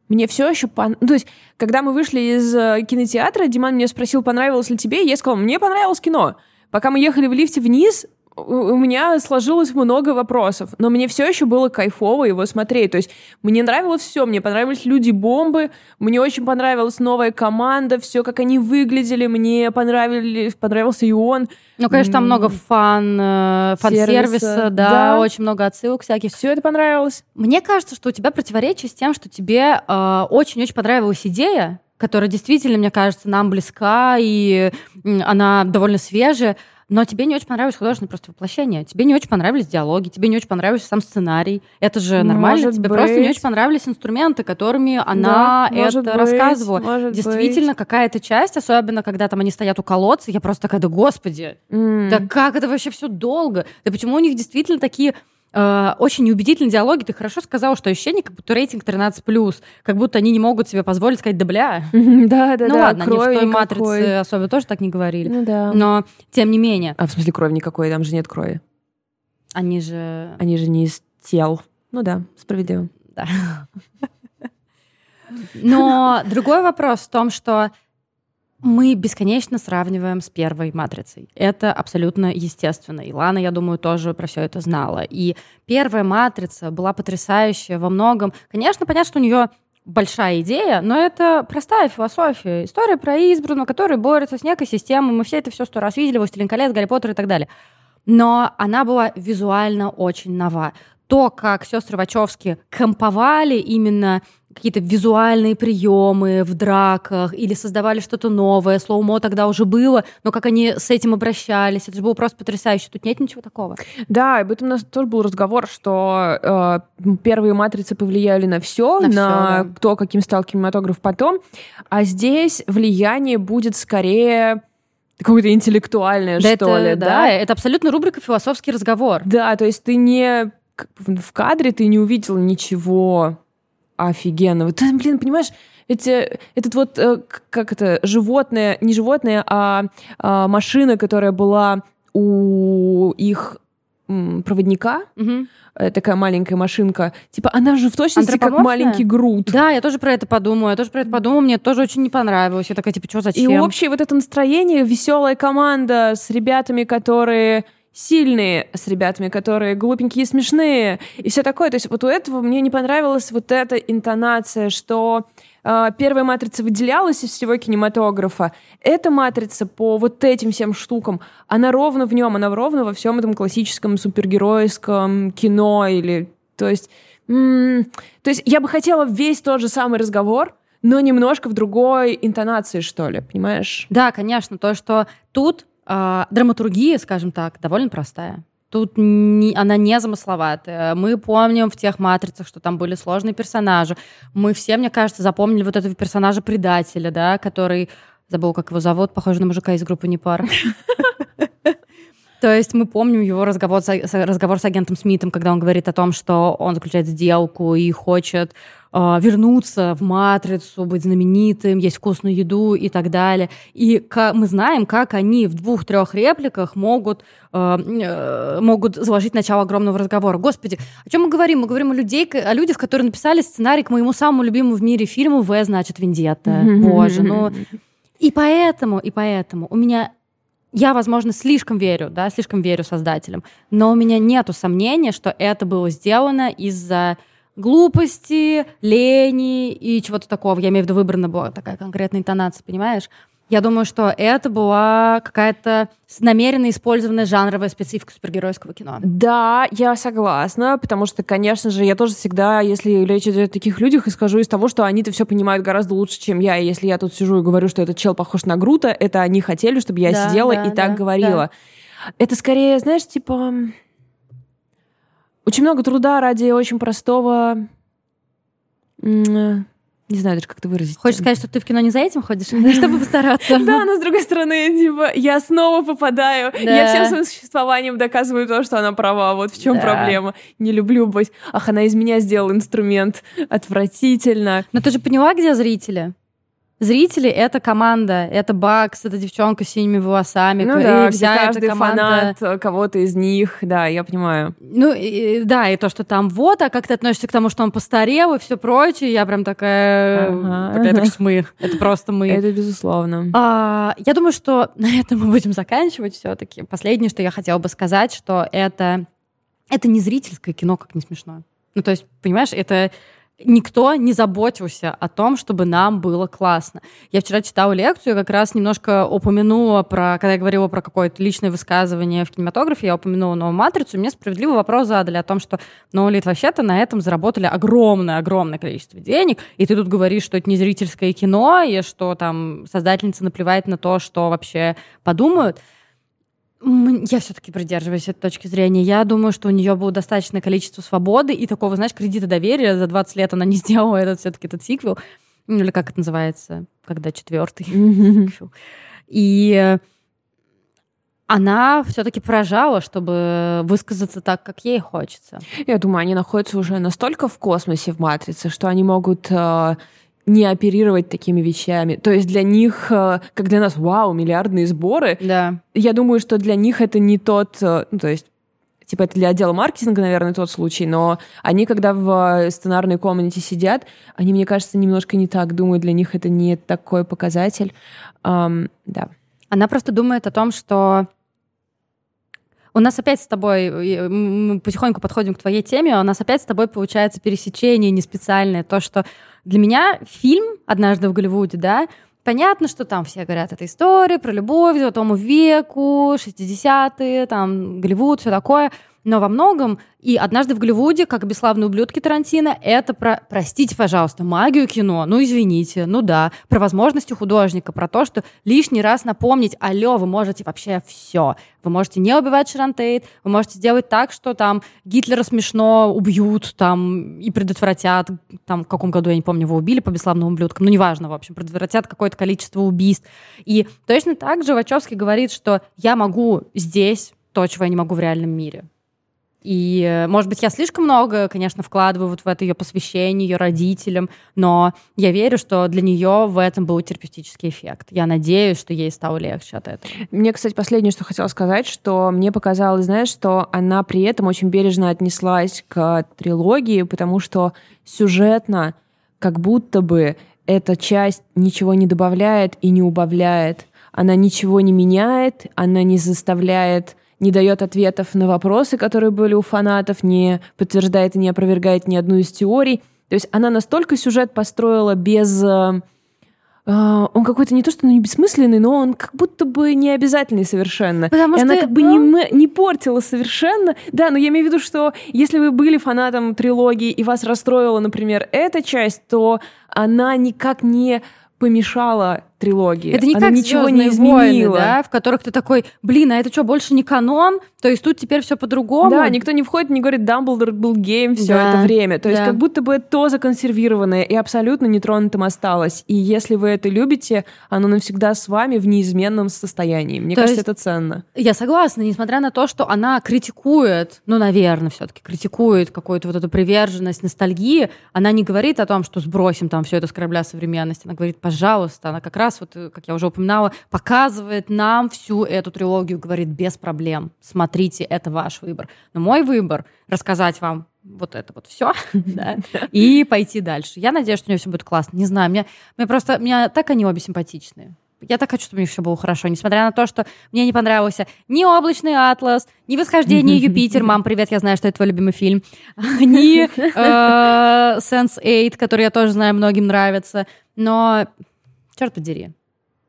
Мне все еще пон... Ну, то есть, когда мы вышли из э, кинотеатра, Диман меня спросил, понравилось ли тебе, и я сказала, мне понравилось кино. Пока мы ехали в лифте вниз, у меня сложилось много вопросов, но мне все еще было кайфово его смотреть. То есть мне нравилось все, мне понравились люди-бомбы, мне очень понравилась новая команда, все, как они выглядели, мне понравились, понравился и он. Ну, конечно, там много фан, э, фан-сервиса, да, да, очень много отсылок всяких. Все это понравилось. Мне кажется, что у тебя противоречие с тем, что тебе э, очень-очень понравилась идея, которая действительно, мне кажется, нам близка, и она довольно свежая, но тебе не очень понравилось художественное просто воплощение, тебе не очень понравились диалоги, тебе не очень понравился сам сценарий. Это же нормально, Может тебе быть. просто не очень понравились инструменты, которыми она Да, это быть, рассказывала. может Действительно, какая-то часть, особенно когда там они стоят у колодца, я просто такая, да господи, М. да как это вообще все долго? Да почему у них действительно такие э, очень неубедительные диалоги? Ты хорошо сказала, что ощущение, как будто рейтинг 13+, как будто они не могут себе позволить сказать «да бля». Да, да, ну да. ладно, они в той. «Матрице» особо тоже так не говорили. Ну да. Но, тем не менее, А в смысле крови никакой, там же нет крови. они же... Они же не из тел. Ну да, справедливо. Да. (laughs) Но другой вопрос в том, что мы бесконечно сравниваем с первой матрицей. Это абсолютно естественно. И Лана, я думаю, тоже про все это знала. И первая матрица была потрясающая во многом. Конечно, понятно, что у нее большая идея, но это простая философия. История про избранного, который борется с некой системой. Мы все это все сто раз видели, «Властелин колец», «Гарри Поттер» и так далее. Но она была визуально очень нова. То, как сестры Вачовски комповали именно какие-то визуальные приемы в драках или создавали что-то новое. Слоумо тогда уже было, но как они с этим обращались, это же было просто потрясающе. Тут нет ничего такого. Да, об этом у нас тоже был разговор, что э, первые матрицы повлияли на все, На на, всё, да. то, каким стал кинематограф потом, а здесь влияние будет скорее какое-то интеллектуальное, да, что это, ли, да, да? это абсолютно рубрика «Философский разговор». Да, то есть ты не в кадре ты не увидел ничего офигенного. Ты, (laughs) блин, понимаешь, эти, этот вот, э, как это, животное, не животное, а, а машина, которая была у их проводника, э, такая маленькая машинка, типа, она же в точности как маленький груд. Да, я тоже про это подумала, я тоже про это подумала, мне тоже очень не понравилось. Я такая, типа, что, И зачем? общее вот это настроение, веселая команда с ребятами, которые сильные, с ребятами, которые глупенькие и смешные, и все такое. То есть вот у этого мне не понравилась вот эта интонация, что э, первая матрица выделялась из всего кинематографа. Эта матрица по вот этим всем штукам, она ровно в нем, она ровно во всем этом классическом супергеройском кино или... То есть, м, то есть я бы хотела весь тот же самый разговор, но немножко в другой интонации, что ли, понимаешь? Да, конечно, то, что тут э, драматургия, скажем так, довольно простая. Тут не- она не замысловатая. Мы помним в тех матрицах, что там были сложные персонажи. Мы все, мне кажется, запомнили вот этого персонажа-предателя, да, который... Забыл, как его зовут, похоже на мужика из группы Непара. (laughs) То есть мы помним его разговор с, с- разговор с агентом Смитом, когда он говорит о том, что он заключает сделку и хочет вернуться в матрицу, быть знаменитым, есть вкусную еду и так далее. И мы знаем, как они в двух-трех репликах могут, э, э, могут заложить начало огромного разговора. Господи, о чем мы говорим? Мы говорим о, людей, о людях, которые написали сценарий к моему самому любимому в мире фильму «В, значит, Вендетта». Боже, ну... И поэтому, и поэтому у меня я, возможно, слишком верю, да, слишком верю создателям, но у меня нету сомнения, что это было сделано из-за глупости, лени и чего-то такого. Я имею в виду, выбрана была такая конкретная интонация, понимаешь? Я думаю, что это была какая-то намеренно использованная жанровая специфика супергеройского кино. Да, я согласна, потому что, конечно же, я тоже всегда, если речь идет о таких людях, исхожу из того, что они-то все понимают гораздо лучше, чем я. И если я тут сижу и говорю, что этот чел похож на Грута, это они хотели, чтобы я Да, сидела да, и так да, говорила. Это скорее, знаешь, типа... Очень много труда ради очень простого... м, Не знаю даже, как это выразить. Хочешь сказать, что ты в кино не за этим ходишь, (laughs) чтобы постараться? Да, но с другой стороны, типа, я снова попадаю. Да. Я всем своим существованием доказываю то, что она права. Вот в чем проблема. Не люблю быть. Ах, она из меня сделала инструмент. Отвратительно. Но ты же поняла, где зрители? Зрители — это команда, это Бакс, это девчонка с синими волосами, Ну и да, вся вся эта каждый команда. фанат э, кого-то из них. Да, я понимаю. Ну, и- и да, и то, что там вот, а как ты относишься к тому, что он постарел и все прочее, я прям такая... Ага. Это ж мы, это просто мы. Это безусловно. А, я думаю, что (laughs) на этом мы будем заканчивать все-таки. Последнее, что я хотела бы сказать, что это, это не зрительское кино, как не смешно. Ну, то есть, понимаешь, это никто не заботился о том, чтобы нам было классно. Я вчера читала лекцию, как раз немножко упомянула про, когда я говорила про какое-то личное высказывание в кинематографе, я упомянула новую матрицу, и мне справедливый вопрос задали о том, что Лид, вообще-то на этом заработали огромное-огромное количество денег, и ты тут говоришь, что это не зрительское кино, и что там создательница наплевает на то, что вообще подумают. Я все-таки придерживаюсь этой точки зрения. Я думаю, что у нее было достаточное количество свободы и такого, знаешь, кредита доверия. За 20 лет она не (laughs) сделала этот все-таки этот сиквел. Ну, или как это называется, когда четвертый. И она все-таки поражала, чтобы высказаться так, как ей хочется. Я думаю, они находятся уже настолько в космосе в матрице, что они могут э, не оперировать такими вещами. То есть для них, э, как для нас, вау, миллиардные сборы. Да. Я думаю, что для них это не тот, э, ну, то есть типа это для отдела маркетинга, наверное, тот случай, но они, когда в э, сценарной комнате сидят, они, мне кажется, немножко не так думают, для них это не такой показатель. Um, да. Она просто думает о том, что у нас опять с тобой, мы потихоньку подходим к твоей теме, у нас опять с тобой получается пересечение не специальное. То, что для меня фильм «Однажды в Голливуде», да, Понятно, что там все говорят эта история про любовь, золотому веку, 60-е, там, Голливуд, все такое – но во многом и «Однажды в Голливуде», как «Бесславные ублюдки» Тарантино, это про, простите, пожалуйста, магию кино, ну извините, ну да, про возможности художника, про то, что лишний раз напомнить, алло, вы можете вообще все. Вы можете не убивать Шарон Тейт, вы можете сделать так, что там Гитлера смешно убьют там и предотвратят, там в каком году, я не помню, его убили по бесславным ублюдкам, ну неважно, в общем, предотвратят какое-то количество убийств. И точно так же Вачовский говорит, что я могу здесь то, чего я не могу в реальном мире. И, э, может быть, я слишком много, конечно, вкладываю вот в это ее посвящение ее родителям, но я верю, что для нее в этом был терапевтический эффект. Я надеюсь, что ей стало легче от этого. Мне, кстати, последнее, что хотела сказать, что мне показалось, знаешь, что она при этом очень бережно отнеслась к трилогии, потому что сюжетно как будто бы эта часть ничего не добавляет и не убавляет. Она ничего не меняет, она не заставляет не дает ответов на вопросы, которые были у фанатов, не подтверждает и не опровергает ни одну из теорий. То есть она настолько сюжет построила без... Э, э, он какой-то не то, что ну, не бессмысленный, но он как будто бы не обязательный совершенно. Потому и что она как бы не, не портила совершенно. Да, но я имею в виду, что если вы были фанатом трилогии и вас расстроила, например, эта часть, то она никак не помешала трилогии. Это не Она как ничего не изменила. Войны, да, в которых ты такой, блин, а это что, больше не канон? То есть тут теперь все по-другому? Да, никто не входит, не говорит, Дамблдор был гейм все да, это время. То есть как будто бы то законсервированное и абсолютно нетронутым осталось. И если вы это любите, оно навсегда с вами в неизменном состоянии. Мне то кажется, это ценно. Я согласна, несмотря на то, что она критикует, ну, наверное, все-таки критикует какую-то вот эту приверженность, ностальгии, она не говорит о том, что сбросим там все это с корабля современности. Она говорит, пожалуйста, она как раз раз, вот, э, как я уже упоминала, показывает нам всю эту трилогию, говорит, без проблем, смотрите, это ваш выбор. Но мой выбор — рассказать вам вот это вот все, (laughs) да, (laughs) и пойти дальше. Я надеюсь, что у нее все будет классно. Не знаю, мне, мне просто, мне так они обе симпатичные. Я так хочу, чтобы у них все было хорошо, несмотря на то, что мне не понравился ни «Облачный атлас», ни «Восхождение (laughs) Юпитер», мам, привет, я знаю, что это твой любимый фильм, ни «Sense8», который я тоже знаю, многим нравится, но черт подери.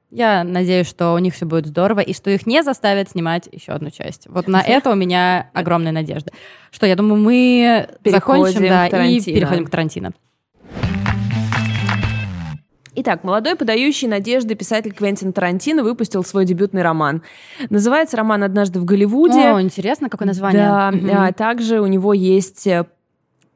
Я надеюсь, что у них все будет здорово, и что их не заставят снимать еще одну часть. Вот на это у меня огромная надежда. Что, я думаю, мы переходим закончим да, и переходим к Тарантино. Итак, молодой подающий надежды писатель Квентин Тарантино выпустил свой дебютный роман. Называется роман «Однажды в Голливуде». О, интересно, какое название. Да, угу. а также у него есть э,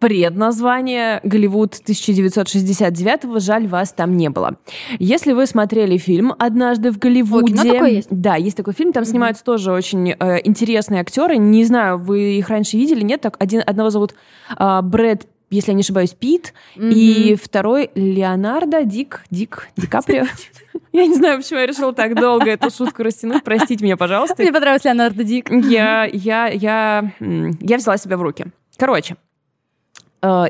предназвание «Голливуд 1969-го», жаль, вас там не было. Если вы смотрели фильм «Однажды в Голливуде», О, такое есть? да, есть такой фильм, там mm-hmm. снимаются тоже очень э, интересные актеры. Не знаю, вы их раньше видели, нет? Так один одного зовут э, Брэд если я не ошибаюсь, Пит, mm-hmm. и второй Леонардо Дик, Дик, Ди Каприо. (laughs) Я не знаю, почему я решила так долго эту шутку растянуть. Простите меня, пожалуйста. Мне понравился Леонардо Дик. Я, я, я, я взяла себя в руки. Короче,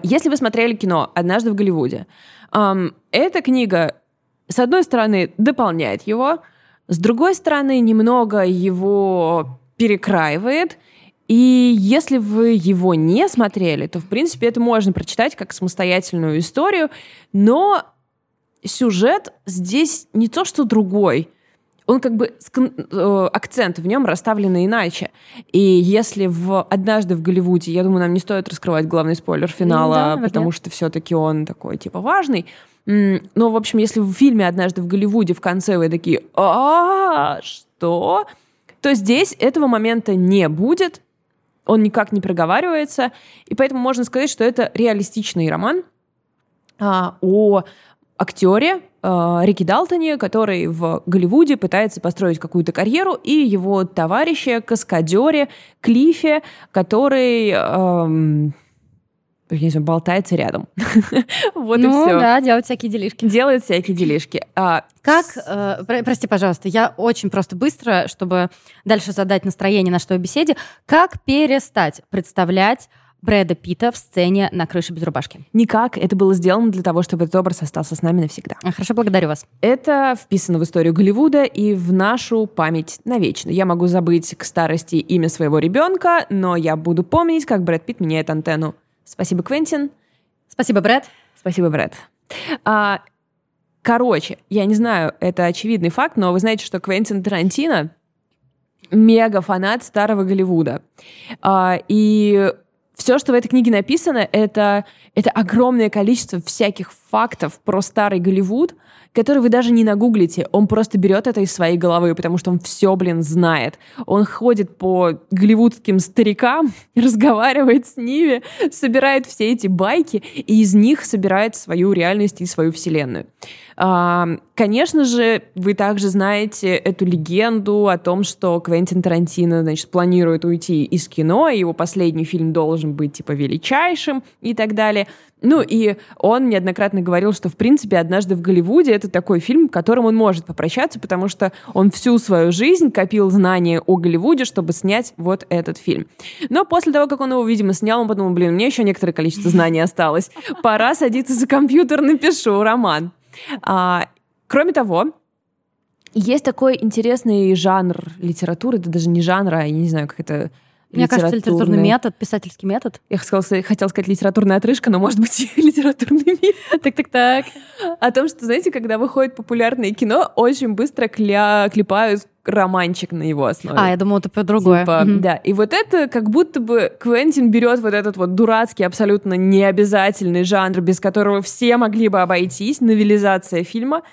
если вы смотрели кино «Однажды в Голливуде», эта книга, с одной стороны, дополняет его, с другой стороны, немного его перекраивает, и если вы его не смотрели, то, в принципе, это можно прочитать как самостоятельную историю, но сюжет здесь не то что другой он как бы э, акцент в нем расставлены иначе. И если в однажды в Голливуде, я думаю, нам не стоит раскрывать главный спойлер финала, да, потому что все-таки он такой типа важный. Но, в общем, если в фильме «Однажды в Голливуде» в конце вы такие «А, что?» то здесь этого момента не будет, он никак не проговаривается, и поэтому можно сказать, что это реалистичный роман а, о актере э, Рики Далтоне, который в Голливуде пытается построить какую-то карьеру, и его товарища, каскадере Клифе, который... Я не знаю, болтается рядом. (laughs) вот ну, и все. да, делает всякие делишки. Делает всякие делишки. А, как, э, про- прости, пожалуйста, я очень просто быстро, чтобы дальше задать настроение нашей беседе, как перестать представлять Брэда Питта в сцене на крыше без рубашки? Никак. Это было сделано для того, чтобы этот образ остался с нами навсегда. А, хорошо, благодарю вас. Это вписано в историю Голливуда и в нашу память навечно. Я могу забыть к старости имя своего ребенка, но я буду помнить, как Брэд Питт меняет антенну. Спасибо, Квентин. Спасибо, Брэд. Спасибо, Брэд. А, короче, я не знаю, это очевидный факт, но вы знаете, что Квентин Тарантино мега фанат старого Голливуда. А, и все, что в этой книге написано, это, это огромное количество всяких фактов про старый Голливуд, который вы даже не нагуглите. Он просто берет это из своей головы, потому что он все, блин, знает. Он ходит по голливудским старикам, (laughs) разговаривает с ними, собирает все эти байки, и из них собирает свою реальность и свою вселенную. Конечно же, вы также знаете эту легенду о том, что Квентин Тарантино, значит, планирует уйти из кино, и его последний фильм должен быть, типа, величайшим и так далее. Ну, и он неоднократно говорил, что, в принципе, «Однажды в Голливуде» — это такой фильм, которым он может попрощаться, потому что он всю свою жизнь копил знания о Голливуде, чтобы снять вот этот фильм. Но после того, как он его, видимо, снял, он подумал, блин, мне еще некоторое количество знаний осталось. Пора садиться за компьютер, напишу роман. А, кроме того, есть такой интересный жанр литературы, это даже не жанр, а я не знаю, как это мне кажется, литературный метод, писательский метод. Я хотела, хотела сказать литературная отрыжка, но, может быть, (laughs) литературный метод. Так-так-так. О том, что, знаете, когда выходит популярное кино, очень быстро кля... клепают романчик на его основе. А, я думала, это про другое. Типа, mm-hmm. Да, и вот это как будто бы Квентин берет вот этот вот дурацкий, абсолютно необязательный жанр, без которого все могли бы обойтись, новелизация фильма,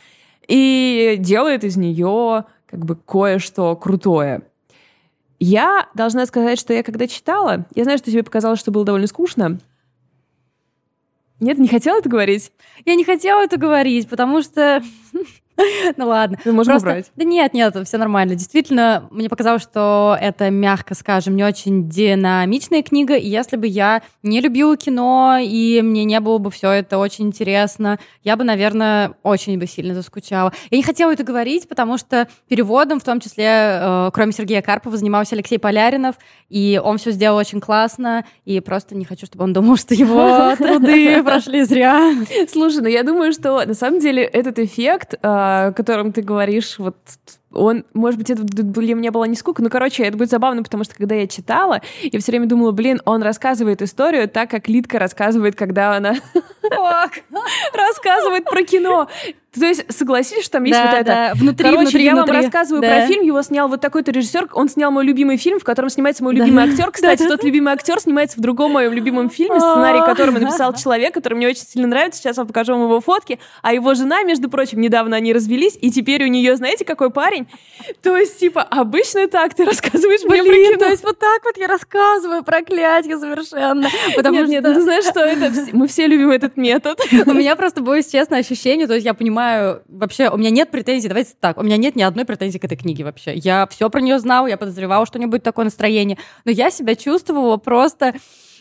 и делает из нее как бы кое-что крутое. Я должна сказать, что я когда читала, я знаю, что тебе показалось, что было довольно скучно. Нет, не хотела это говорить? Я не хотела это говорить, потому что (laughs) Ну ладно. Мы можем Просто... убрать. Да нет, нет, все нормально. Действительно, мне показалось, что это, мягко скажем, не очень динамичная книга, и если бы я не любила кино, и мне не было бы все это очень интересно, я бы, наверное, очень бы сильно заскучала. Я не хотела это говорить, потому что переводом, в том числе, э, кроме Сергея Карпова, занимался Алексей Поляринов, и он все сделал очень классно, и просто не хочу, чтобы он думал, что его (laughs) труды прошли зря. (laughs) Слушай, ну я думаю, что на самом деле этот эффект э, о котором ты говоришь, вот он, может быть, это для меня была не скука, но, короче, это будет забавно, потому что, когда я читала, я все время думала, блин, он рассказывает историю так, как Литка рассказывает, когда она (laughs) рассказывает про кино. То есть, согласись, что там есть да, вот это. Да. Внутри, Короче, внутри, я внутри. вам рассказываю да. про фильм, его снял вот такой-то режиссер, он снял мой любимый фильм, в котором снимается мой любимый да. актер. (laughs) Кстати, тот любимый актер снимается в другом моем любимом фильме, сценарий которого написал (laughs) человек, который мне очень сильно нравится. Сейчас я покажу вам его фотки. А его жена, между прочим, недавно они развелись, и теперь у нее, знаете, какой парень? То есть, типа, обычно так ты рассказываешь мне про кино. то есть вот так вот я рассказываю, проклятие совершенно. Потому нет, что... нет, ну, ты знаешь, что это? Мы все любим этот метод. (laughs) У меня просто будет честное ощущение, то есть я понимаю вообще вообще, у меня нет претензий, давайте так, у меня нет ни одной претензии к этой книге вообще. Я все про нее знала, я подозревала, что у нее будет такое настроение, но я себя чувствовала просто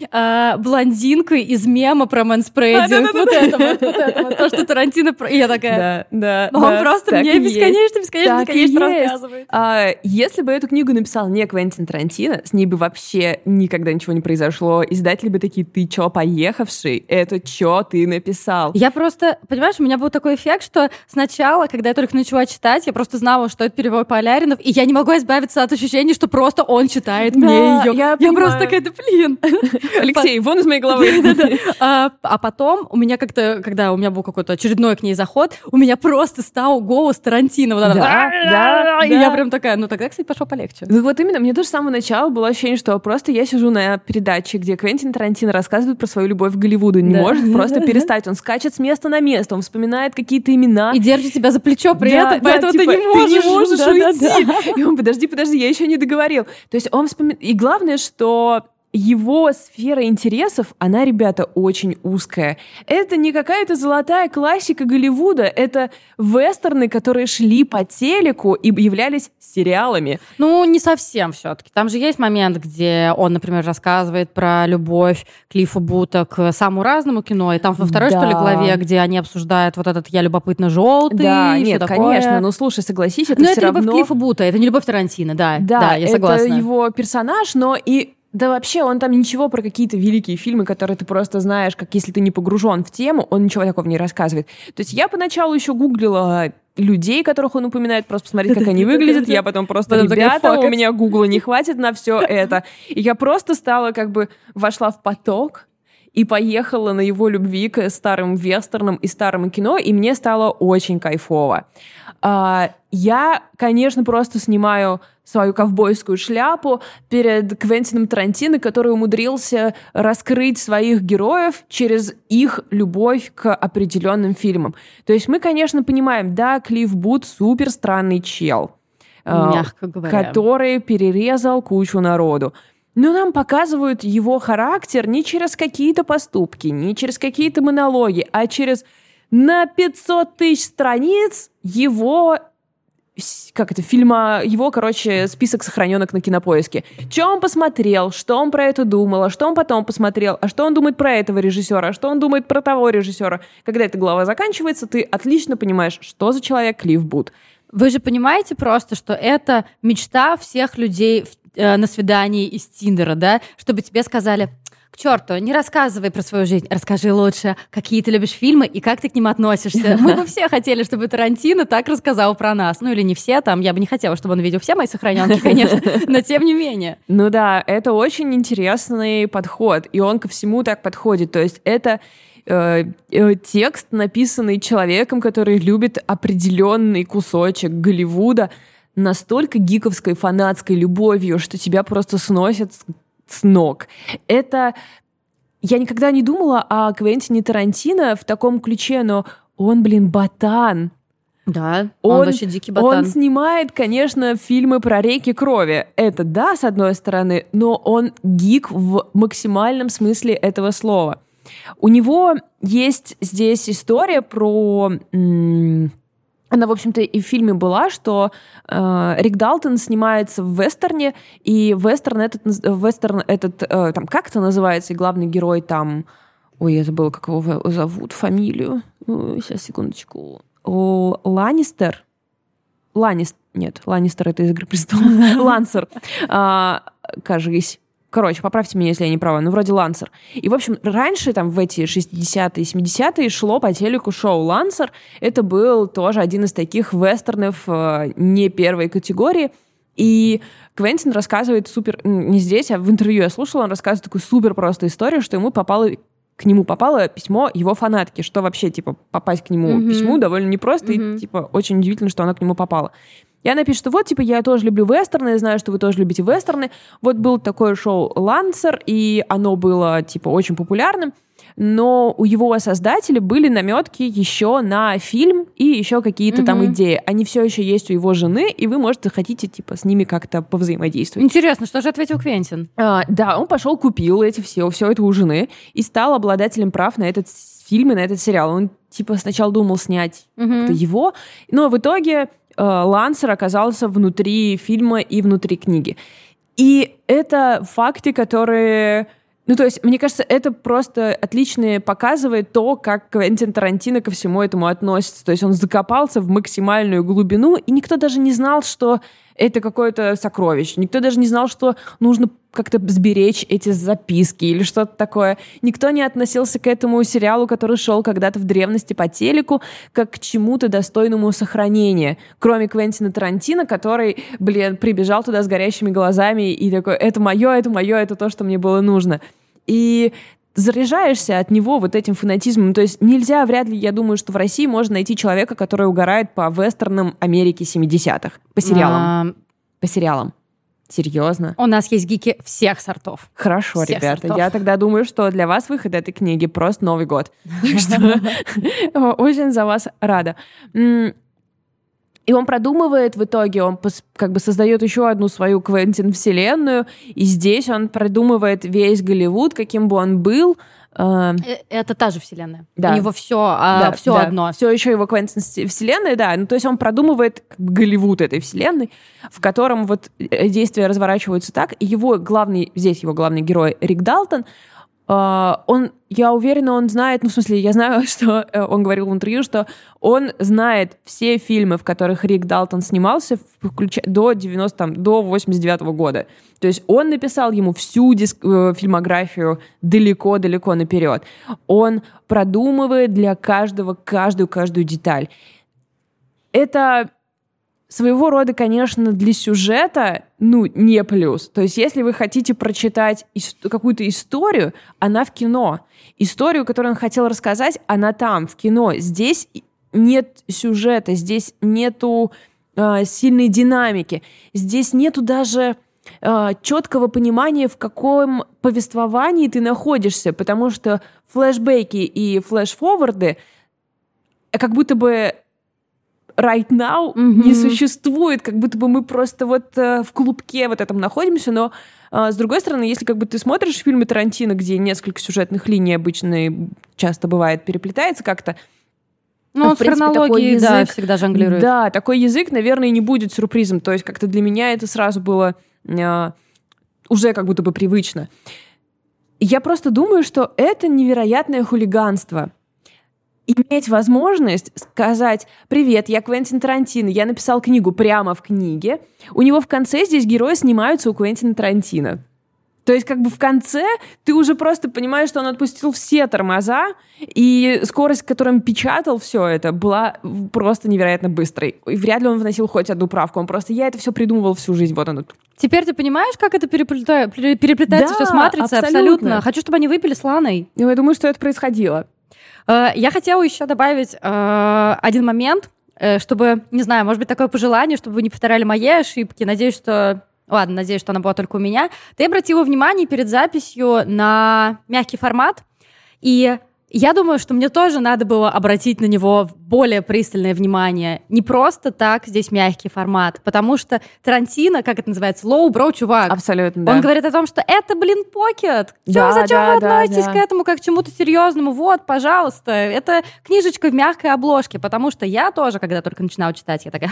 э, блондинкой из мема про мэнспрейдинг. Вот это вот, вот это вот, то, что Тарантино... И я такая... Да, да, Он просто мне бесконечно, бесконечно, бесконечно рассказывает. А, если бы эту книгу написал не Квентин Тарантино, с ней бы вообще никогда ничего не произошло. Издатели бы такие, ты чё, поехавший? Это чё ты написал? Я просто, понимаешь, у меня был такой эффект, что сначала, когда я только начала читать, я просто знала, что это перевод Поляринов, и я не могу избавиться от ощущения, что просто он читает мне ее. Я, я просто такая, да блин. (laughs) Алексей, вон из моей головы. (laughs) А, а потом у меня как-то, когда у меня был какой-то очередной к ней заход, у меня просто стал голос Тарантино. Да, да. И я прям такая, ну тогда, кстати, пошло полегче. Ну вот именно, мне тоже с самого начала было ощущение, что просто я сижу на передаче, где Квентин Тарантино рассказывает про свою любовь к Голливуду. Не может (laughs) просто перестать. Он скачет с места на место, он вспоминает какие-то имена. И держит тебя за плечо при этом, поэтому типа, ты не можешь. Уйти. (laughs) И он, подожди, подожди, я еще не договорил. То есть он вспоминает... И главное, что его сфера интересов, она, ребята, очень узкая. Это не какая-то золотая классика Голливуда, это вестерны, которые шли по телеку и являлись сериалами. Ну, не совсем все-таки. Там же есть момент, где он, например, рассказывает про любовь Клиффа Бута к самому разному кино, и там во второй, что ли, Да. главе, где они обсуждают вот этот «Я любопытно желтый», да, нет, такое. конечно. Ну, слушай, согласись, это Но все это любовь равно... Клиффа Бута, это не любовь Тарантино, да. Да, я согласна. это его персонаж, но и да вообще он там ничего про какие-то великие фильмы, которые ты просто знаешь, как если ты не погружен в тему, он ничего такого не рассказывает. То есть я поначалу еще гуглила людей, которых он упоминает, просто посмотреть, как они выглядят. Я потом просто, Потом ребята, у меня гугла не хватит на все это. И я просто стала как бы, вошла в поток, и поехала на его любви к старым вестернам и старому кино, и мне стало очень кайфово. А, я, конечно, просто снимаю свою ковбойскую шляпу перед Квентином Тарантино, который умудрился раскрыть своих героев через их любовь к определенным фильмам. То есть мы, конечно, понимаем, да, Клифф Бут супер странный чел, а, Мягко говоря. который перерезал кучу народу. Но нам показывают его характер не через какие-то поступки, не через какие-то монологи, а через на 500 тысяч страниц его как это, фильма, его, короче, список сохраненок на кинопоиске. Что он посмотрел, что он про это думал, а что он потом посмотрел, а что он думает про этого режиссера, а что он думает про того режиссера. Когда эта глава заканчивается, ты отлично понимаешь, что за человек Клифф Бут. Вы же понимаете просто, что это мечта всех людей в- э, на свидании из Тиндера, да? Чтобы тебе сказали, к черту, не рассказывай про свою жизнь, расскажи лучше, какие ты любишь фильмы и как ты к ним относишься. (laughs) Мы бы все хотели, чтобы Тарантино так рассказал про нас. Ну или не все там, я бы не хотела, чтобы он видел все мои сохраненки, (laughs) конечно, но тем не менее. Ну да, это очень интересный подход, и он ко всему так подходит. То есть это э, э, текст, написанный человеком, который любит определенный кусочек Голливуда настолько гиковской фанатской любовью, что тебя просто сносят с, ног. Это... Я никогда не думала о Квентине Тарантино в таком ключе, но он, блин, ботан. Да, Он- он, вообще дикий Он ботан. снимает, конечно, фильмы про реки крови. Это да, с одной стороны, но он гик в максимальном смысле этого слова. У него есть здесь история про... м, Она, в общем-то, и в фильме была, что э, Рик Далтон снимается в вестерне, и вестерн этот, вестерн этот э, там как это называется, и главный герой там... Ой, я забыла, как его зовут, фамилию. Ой, Сейчас, секундочку. Л- Ланнистер? Ланнистер. Нет, Ланнистер это из «Игры престолов». (laughs) Лансер. А, Кажись. Короче, поправьте меня, если я не права, ну, вроде Лансер. И, в общем, раньше, там, в эти 60-е, 70-е шло по телеку шоу Лансер. Это был тоже один из таких вестернов э, не первой категории. И Квентин рассказывает супер... Не здесь, а в интервью я слушала, он рассказывает такую супер просто историю, что ему попало к нему попало письмо его фанатки, что вообще, типа, попасть к нему Мгм. письму довольно непросто, Мгм. и, типа, очень удивительно, что она к нему попала. И она пишет, что вот, типа, я тоже люблю вестерны, я знаю, что вы тоже любите вестерны. Вот был такое шоу «Лансер», и оно было, типа, очень популярным, но у его создателя были наметки еще на фильм и еще какие-то там Мгм. идеи. Они все еще есть у его жены, и вы, может, захотите, типа, с ними как-то повзаимодействовать. Интересно, что же ответил Квентин? А, да, он пошел, купил эти все, все это у жены и стал обладателем прав на этот фильм и на этот сериал. Он типа сначала думал снять это его, но в итоге Лансер оказался внутри фильма и внутри книги. И это факты, которые... Ну, то есть, мне кажется, это просто отлично показывает то, как Квентин Тарантино ко всему этому относится. То есть он закопался в максимальную глубину, и никто даже не знал, что это какое-то сокровище. Никто даже не знал, что нужно как-то сберечь эти записки или что-то такое. Никто не относился к этому сериалу, который шел когда-то в древности по телеку, как к чему-то достойному сохранения. Кроме Квентина Тарантино, который, блин, прибежал туда с горящими глазами и такой, это мое, это мое, это то, что мне было нужно. И заряжаешься от него вот этим фанатизмом. То есть нельзя, вряд ли, я думаю, что в России можно найти человека, который угорает по вестернам Америки 70-х. По сериалам. А, По сериалам. Серьезно? У нас есть гики всех сортов. Хорошо, Всех ребята. сортов. Я тогда думаю, что для вас выход этой книги просто Новый год. Так что (laughs) (laughs) очень за вас рада. И он продумывает в итоге, он как бы создает еще одну свою Квентин-вселенную, и здесь он продумывает весь Голливуд, каким бы он был. Э, Э, Это та же вселенная. Да. У него все, все одно. Все еще его Квентин вселенная, да. Ну, то есть он продумывает Голливуд этой вселенной, в котором вот э, действия разворачиваются так. И его главный, здесь его главный герой Рик Далтон, он, я уверена, он знает, ну, в смысле, я знаю, (laughs) что э, он говорил в интервью, что он знает все фильмы, в которых Рик Далтон снимался, включая до 90, там, до 89 года. То есть он написал ему всю диск- э, фильмографию далеко-далеко наперед. Он продумывает для каждого каждую-каждую деталь. Это своего рода, конечно, для сюжета, ну, не плюс. То есть, если вы хотите прочитать какую-то историю, она в кино. Историю, которую он хотел рассказать, она там, в кино. Здесь нет сюжета, здесь нету э, сильной динамики, здесь нету даже э, четкого понимания, в каком повествовании ты находишься, потому что флешбеки и флешфорварды э, как будто бы right now Мгм. не существует, как будто бы мы просто вот э, в клубке вот этом находимся, но э, с другой стороны, если как бы ты смотришь фильмы Тарантино, где несколько сюжетных линий обычно и часто бывает переплетается как-то, Ну, он в в принципе, хронологии, да, язык, всегда жонглирует. да, такой язык, наверное, не будет сюрпризом. То есть как-то для меня это сразу было э, уже как будто бы привычно. Я просто думаю, что это невероятное хулиганство. Иметь возможность сказать «Привет, я Квентин Тарантино, я написал книгу прямо в книге». У него в конце здесь герои снимаются у Квентина Тарантино. То есть как бы в конце ты уже просто понимаешь, что он отпустил все тормоза, и скорость, он печатал все это, была просто невероятно быстрой. И вряд ли он вносил хоть одну правку. Он просто, я это все придумывал всю жизнь. Вот оно. Теперь ты понимаешь, как это переплета- пере- переплетается Да, все с матрицей? абсолютно. Хочу, чтобы они выпили с Ланой. Ну, я думаю, что это происходило. Э, Я хотела еще добавить э, один момент, э, чтобы, не знаю, может быть, такое пожелание, чтобы вы не повторяли мои ошибки. Надеюсь, что... Ладно, надеюсь, что она была только у меня. Ты обратила внимание перед записью на мягкий формат, и я думаю, что мне тоже надо было обратить на него более пристальное внимание. Не просто так здесь мягкий формат, потому что Тарантино, как это называется, лоу-броу, чувак. Абсолютно, да. Он говорит о том, что это, блин, покет. Чё, Да, зачем да, вы да, относитесь да. к этому как к чему-то серьезному? Вот, пожалуйста, это книжечка в мягкой обложке, потому что я тоже, когда только начинала читать, я такая,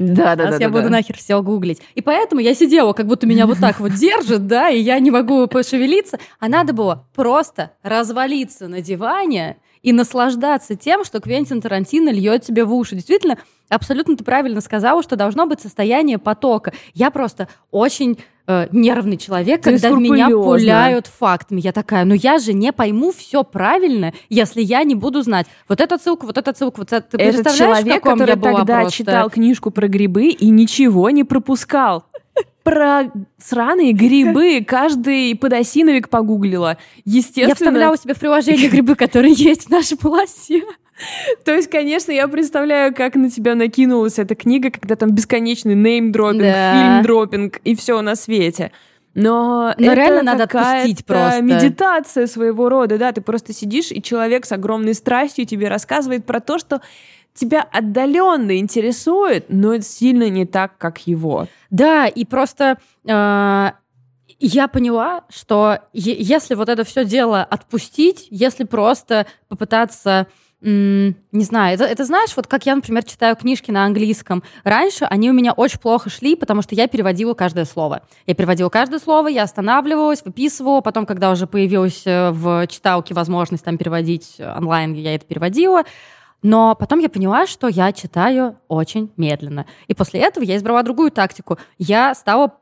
да, да, сейчас да, я да, буду да. нахер все гуглить. И поэтому я сидела, как будто меня вот так вот держит, да, и я не могу пошевелиться. А надо было просто развалиться на диване и наслаждаться тем, что Квентин Тарантино льет тебе в уши. Действительно, абсолютно ты правильно сказала, что должно быть состояние потока. Я просто очень э, нервный человек, Ты когда в меня пуляют фактами. Я такая, ну я же не пойму все правильно, если я не буду знать. Вот эта ссылка, вот эта ссылка, вот это. Ты Это представляешь, человек, каком который я была тогда просто? читал книжку про грибы и ничего не пропускал. (laughs) Про сраные грибы каждый подосиновик погуглила. Естественно. Я вставляла себе в приложение грибы, которые есть в нашей (laughs) полосе. (laughs) То есть, конечно, я представляю, как на тебя накинулась эта книга, когда там бесконечный неймдропинг, Да. фильм-дропинг и все на свете. Но, Но это реально надо отпустить просто. медитация своего рода, да, ты просто сидишь, и человек с огромной страстью тебе рассказывает про то, что тебя отдаленно интересует, но это сильно не так, как его. Да, и просто э, я поняла, что если вот это все дело отпустить, если просто попытаться не знаю, это, это знаешь, вот как я, например, читаю книжки на английском. Раньше они у меня очень плохо шли, потому что я переводила каждое слово. Я переводила каждое слово, я останавливалась, выписывала. Потом, когда уже появилась э, в читалке возможность там переводить онлайн, я это переводила. Но потом я поняла, что я читаю очень медленно. И после этого я избрала другую тактику. Я стала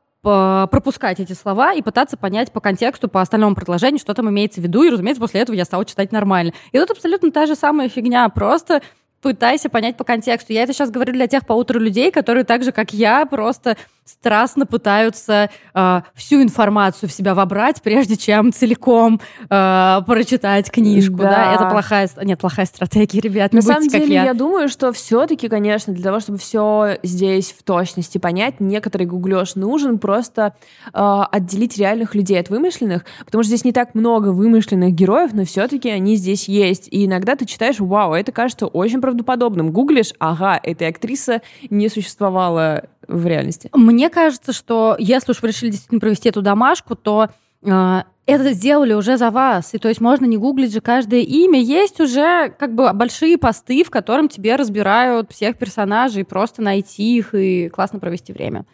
пропускать эти слова и пытаться понять по контексту, по остальному предложению, что там имеется в виду. И, разумеется, после этого я стала читать нормально. И тут абсолютно та же самая фигня. Просто пытайся понять по контексту. Я это сейчас говорю для тех полутора людей, которые так же, как я, просто страстно пытаются э, всю информацию в себя вобрать, прежде чем целиком э, прочитать книжку. Да. да. Это плохая, нет, плохая стратегия, ребят. На самом деле, я. я думаю, что все-таки, конечно, для того, чтобы все здесь в точности понять, некоторый гуглеж нужен просто э, отделить реальных людей от вымышленных, потому что здесь не так много вымышленных героев, но все-таки они здесь есть. И иногда ты читаешь, вау, это кажется очень правдоподобным. Гуглишь, ага, эта актриса не существовала в реальности. Мне кажется, что если уж вы решили действительно провести эту домашку, то э, это сделали уже за вас. И то есть можно не гуглить же каждое имя. Есть уже как бы большие посты, в котором тебе разбирают всех персонажей, просто найти их и классно провести время.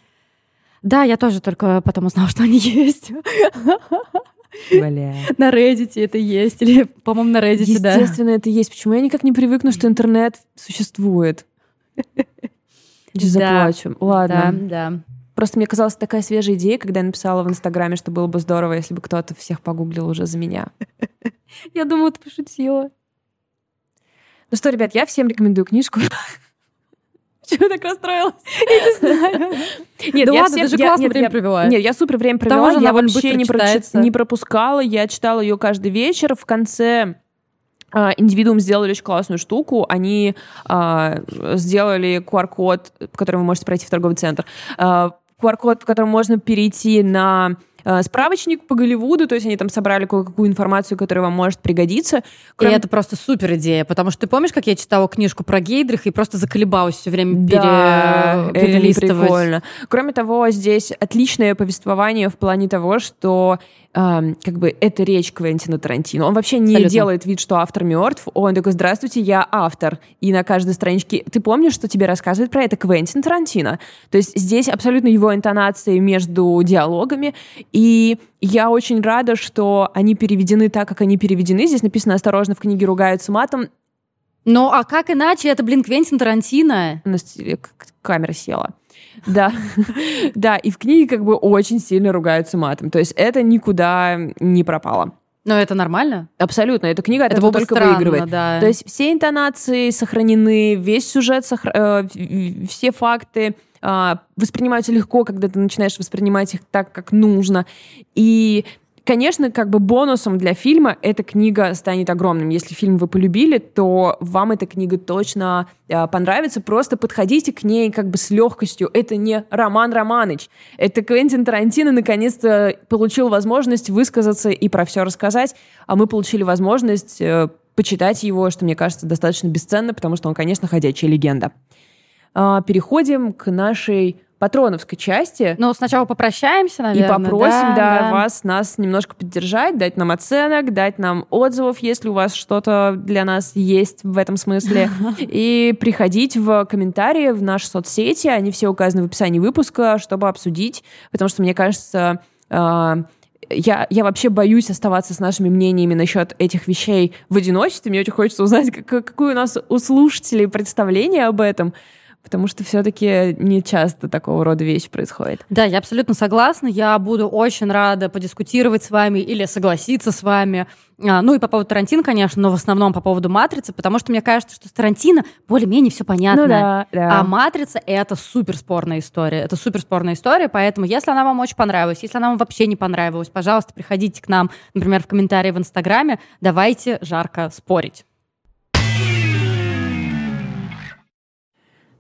Да, я тоже только потом узнала, (laughs) что они есть. Бля. На Reddit это есть. Или, по-моему, на Reddit, Естественно, да. Естественно, это есть. Почему я никак не привыкну, что интернет существует? Заплачу. Ладно. Да, да. Просто мне казалась такая свежая идея, когда я написала в Инстаграме, что было бы здорово, если бы кто-то всех погуглил уже за меня. (laughs) Я думала, ты пошутила. Ну что, ребят, я всем рекомендую книжку. (laughs) Почему так расстроилась? (laughs) Я не знаю. Нет, да я ладно, всем, ты же классно время провела. Нет, я супер время провела. Я вообще не, не пропускала. Я читала ее каждый вечер. В конце Индивидуум сделали очень классную штуку. Они а, сделали QR-код, по которому вы можете пройти в торговый центр. А, QR-код, по которому можно перейти на Э, справочник по Голливуду, то есть они там собрали кое-какую информацию, которая вам может пригодиться. Кроме... И это просто супер идея, потому что ты помнишь, как я читала книжку про Гейдрих и просто заколебалась все время да, пере... перелистывать? Это прикольно. Кроме того, здесь отличное повествование в плане того, что э, как бы это речь Квентина Тарантино. Он вообще не Абсолютно. делает вид, что автор мертв. Он такой, здравствуйте, я автор. И на каждой страничке... Ты помнишь, что тебе рассказывает про это Квентин Тарантино? То есть здесь абсолютно его интонации между диалогами. И я очень рада, что они переведены так, как они переведены. Здесь написано «Осторожно, в книге ругаются матом». Ну, а как иначе? Это, блин, Квентин Тарантино. У нас камера села. Да, (laughs) да, и в книге как бы очень сильно ругаются матом. То есть это никуда не пропало. Но это нормально? Абсолютно. Эта книга это только странно, выигрывает. Да. То есть все интонации сохранены, весь сюжет, сохр... э, все факты э, воспринимаются легко, когда ты начинаешь воспринимать их так, как нужно. И Конечно, как бы бонусом для фильма эта книга станет огромным. Если фильм вы полюбили, то вам эта книга точно э, понравится. Просто подходите к ней как бы с легкостью. Это не Роман Романыч. Это Квентин Тарантино наконец-то получил возможность высказаться и про все рассказать, а мы получили возможность э, почитать его, что мне кажется достаточно бесценно, потому что он, конечно, ходячая легенда. Э, переходим к нашей патроновской части. Ну, сначала попрощаемся, наверное. И попросим, да, да, да, вас, нас немножко поддержать, дать нам оценок, дать нам отзывов, если у вас что-то для нас есть в этом смысле. (laughs) И приходить в комментарии в наши соцсети, они все указаны в описании выпуска, чтобы обсудить, потому что, мне кажется, а, я, я вообще боюсь оставаться с нашими мнениями насчет этих вещей в одиночестве. Мне очень хочется узнать, как, какое у нас у слушателей представление об этом потому что все-таки не часто такого рода вещи происходят. Да, я абсолютно согласна. Я буду очень рада подискутировать с вами или согласиться с вами. А, ну и по поводу Тарантино, конечно, но в основном по поводу Матрицы, потому что мне кажется, что с Тарантино более-менее все понятно. Ну, да, да. А Матрица — это суперспорная история. Это суперспорная история, поэтому если она вам очень понравилась, если она вам вообще не понравилась, пожалуйста, приходите к нам, например, в комментарии в Инстаграме, давайте жарко спорить.